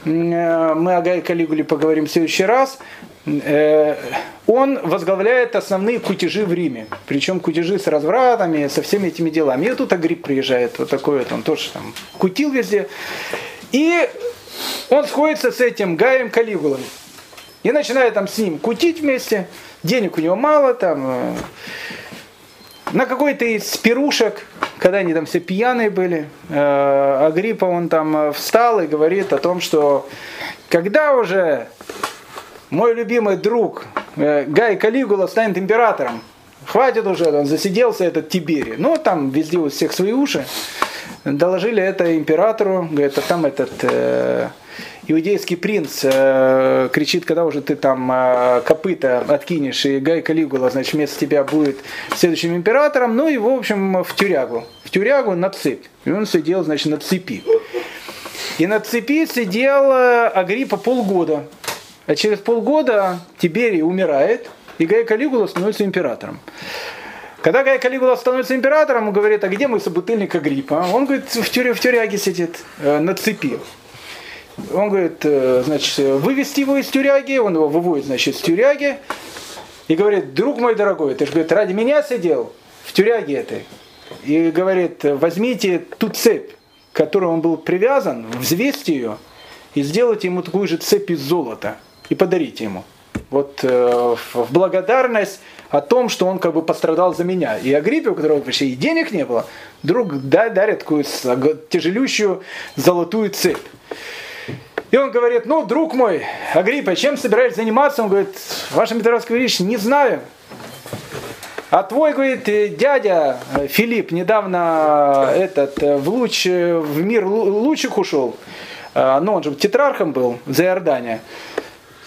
A: Э, мы о Гай Калигуле поговорим в следующий раз. Э, он возглавляет основные кутежи в Риме. Причем кутежи с развратами, со всеми этими делами. И тут Агрип приезжает, вот такой вот, он тоже там кутил везде. И он сходится с этим Гаем Калигулом. И начинает там с ним кутить вместе. Денег у него мало, там э, на какой-то из пирушек, когда они там все пьяные были, э, Агриппа он там встал и говорит о том, что когда уже мой любимый друг э, Гай Калигула станет императором. Хватит уже, он засиделся этот Тибери. Ну, там везде у всех свои уши. Доложили это императору, говорит, а там этот э, иудейский принц э, кричит, когда уже ты там э, копыта откинешь, и Гай Калигула, значит, вместо тебя будет следующим императором, ну, его, в общем, в тюрягу. В тюрягу на цепь. И он сидел, значит, на цепи. И на цепи сидел э, Агриппа полгода. А через полгода Тиберий умирает, и Гай Калигула становится императором. Когда Гай Калигула становится императором, он говорит, а где мой собутыльник Агриппа? Он говорит, в, тюря, в тюряге сидит, э, на цепи. Он говорит, э, значит, вывести его из тюряги, он его выводит, значит, из тюряги, и говорит, друг мой дорогой, ты же, говорит, ради меня сидел в тюряге этой. И говорит, возьмите ту цепь, к которой он был привязан, взвесьте ее, и сделайте ему такую же цепь из золота и подарите ему. Вот э, в благодарность о том, что он как бы пострадал за меня. И Агриппе, у которого вообще и денег не было, вдруг да, дарит такую тяжелющую золотую цепь. И он говорит, ну, друг мой, Агриппа, чем собираетесь заниматься? Он говорит, ваше Митрофанское Величество, не знаю. А твой, говорит, дядя Филипп недавно этот, в, луч, в мир лучик ушел. Ну, он же тетрархом был за Иордания.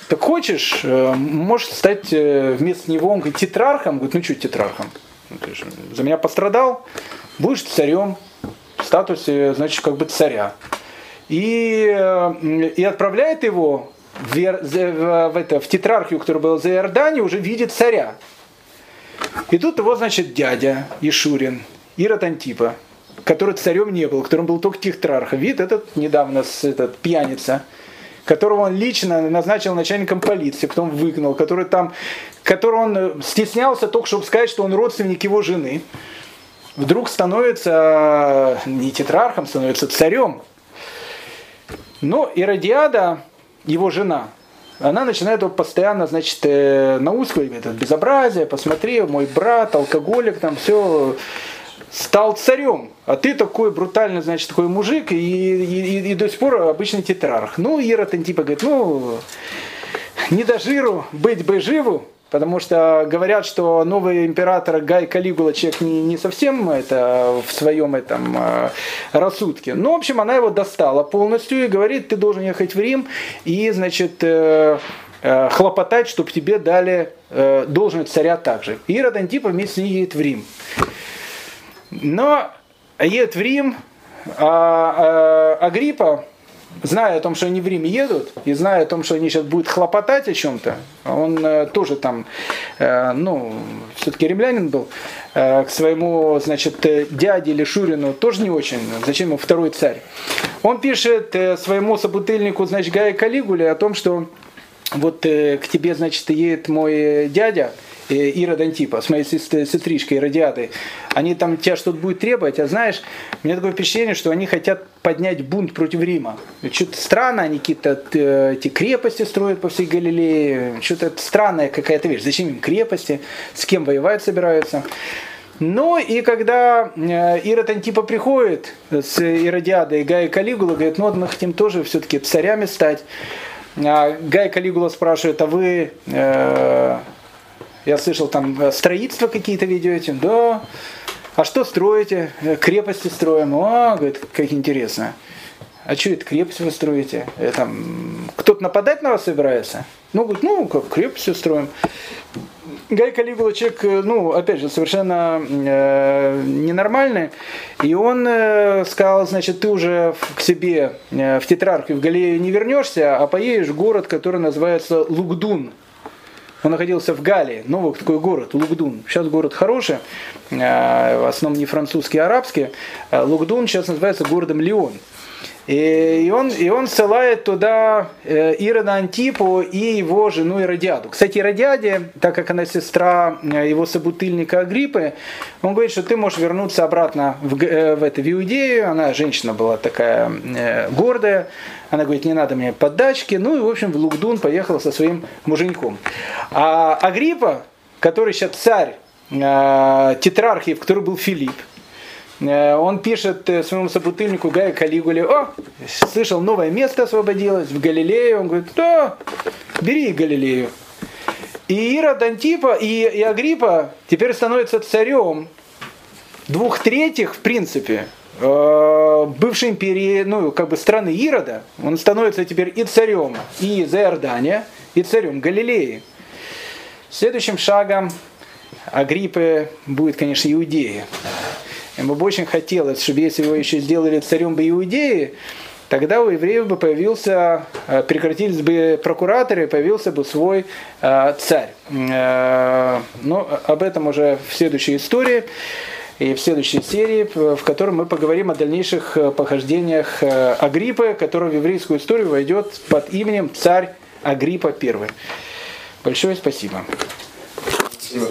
A: Так хочешь, э, можешь стать э, вместо него, он говорит, тетрархом, говорит, ну что тетрархом? Ну, за меня пострадал, будешь царем, в статусе, значит, как бы царя. И, э, и отправляет его в, в, в, это, в тетрархию, которая была за Иорданией, уже видит царя. И тут его, значит, дядя Ишурин, Ирод Антипа, который царем не был, которым был только тетрарха. Вид этот недавно, этот пьяница, которого он лично назначил начальником полиции, потом выгнал, который там, который он стеснялся только, чтобы сказать, что он родственник его жены, вдруг становится не тетрархом, становится царем. Но Иродиада, его жена, она начинает его постоянно, значит, э, наускивать, это безобразие, посмотри, мой брат, алкоголик, там все, стал царем, а ты такой брутальный, значит, такой мужик, и, и, и до сих пор обычный тетрарх. Ну, Ирод Антипа говорит, ну, не до жиру, быть бы живу, Потому что говорят, что новый император Гай Калигула человек не, не совсем это в своем этом э, рассудке. Ну, в общем, она его достала полностью и говорит, ты должен ехать в Рим и, значит, э, э, хлопотать, чтобы тебе дали должность царя также. Ирод Антипа вместе едет в Рим. Но едет в Рим, а, а Агриппа зная о том, что они в Риме едут, и зная о том, что они сейчас будут хлопотать о чем-то, он э, тоже там, э, ну, все-таки римлянин был, э, к своему, значит, дяде или Шурину тоже не очень, зачем ему второй царь. Он пишет э, своему собутыльнику, значит, Гая Калигуле о том, что вот э, к тебе, значит, едет мой дядя, Ирод Антипа, с моей сестричкой Иродиадой, они там тебя что-то будут требовать, а знаешь, у меня такое впечатление, что они хотят поднять бунт против Рима. Что-то странно, они какие-то э, эти крепости строят по всей Галилее, что-то странная какая-то вещь. Зачем им крепости, с кем воевать собираются? Ну и когда э, Ирод Антипа приходит с Иродиадой Гай Калигула, говорит, ну вот мы хотим тоже все-таки царями стать. А Гай Калигула спрашивает, а вы я слышал, там э, строительство какие-то ведете. Да. А что строите? Э, крепости строим. О, говорит, как интересно. А что это крепость вы строите? Это, кто-то нападать на вас собирается? Ну, говорит, ну, как крепость строим. Гай Калигула человек, э, ну, опять же, совершенно э, ненормальный. И он э, сказал, значит, ты уже к себе э, в Тетрархию, в Галилею не вернешься, а поедешь в город, который называется Лугдун. Он находился в Галии, новый такой город, Лугдун. Сейчас город хороший, э, в основном не французский, а арабский. Э, Лугдун сейчас называется городом Лион. И он, и он ссылает туда э, Ирода Антипу и его жену Иродиаду. Кстати, Иродиаде, так как она сестра его собутыльника Агриппы, он говорит, что ты можешь вернуться обратно в, в, это, в Иудею. Она женщина была такая гордая. Она говорит, не надо мне поддачки. Ну и, в общем, в Лугдун поехала со своим муженьком. А Агриппа, который сейчас царь э, тетрархии, в которой был Филипп, э, он пишет э, своему собутыльнику Гая Калигуле, о, слышал, новое место освободилось в Галилее. Он говорит, да, бери Галилею. И Ирод Антипа и, и Агриппа теперь становятся царем двух третьих, в принципе, Э, бывшей империи, ну, как бы страны Ирода, он становится теперь и царем и за и царем Галилеи. Следующим шагом Агриппы будет, конечно, Иудея. Ему бы очень хотелось, чтобы если его еще сделали царем бы Иудеи, тогда у евреев бы появился, э, прекратились бы прокураторы, появился бы свой э, царь. Но об этом уже в следующей истории и в следующей серии, в которой мы поговорим о дальнейших э, похождениях э, Агриппы, который в еврейскую историю войдет под именем царь Агриппа I. Большое спасибо. спасибо.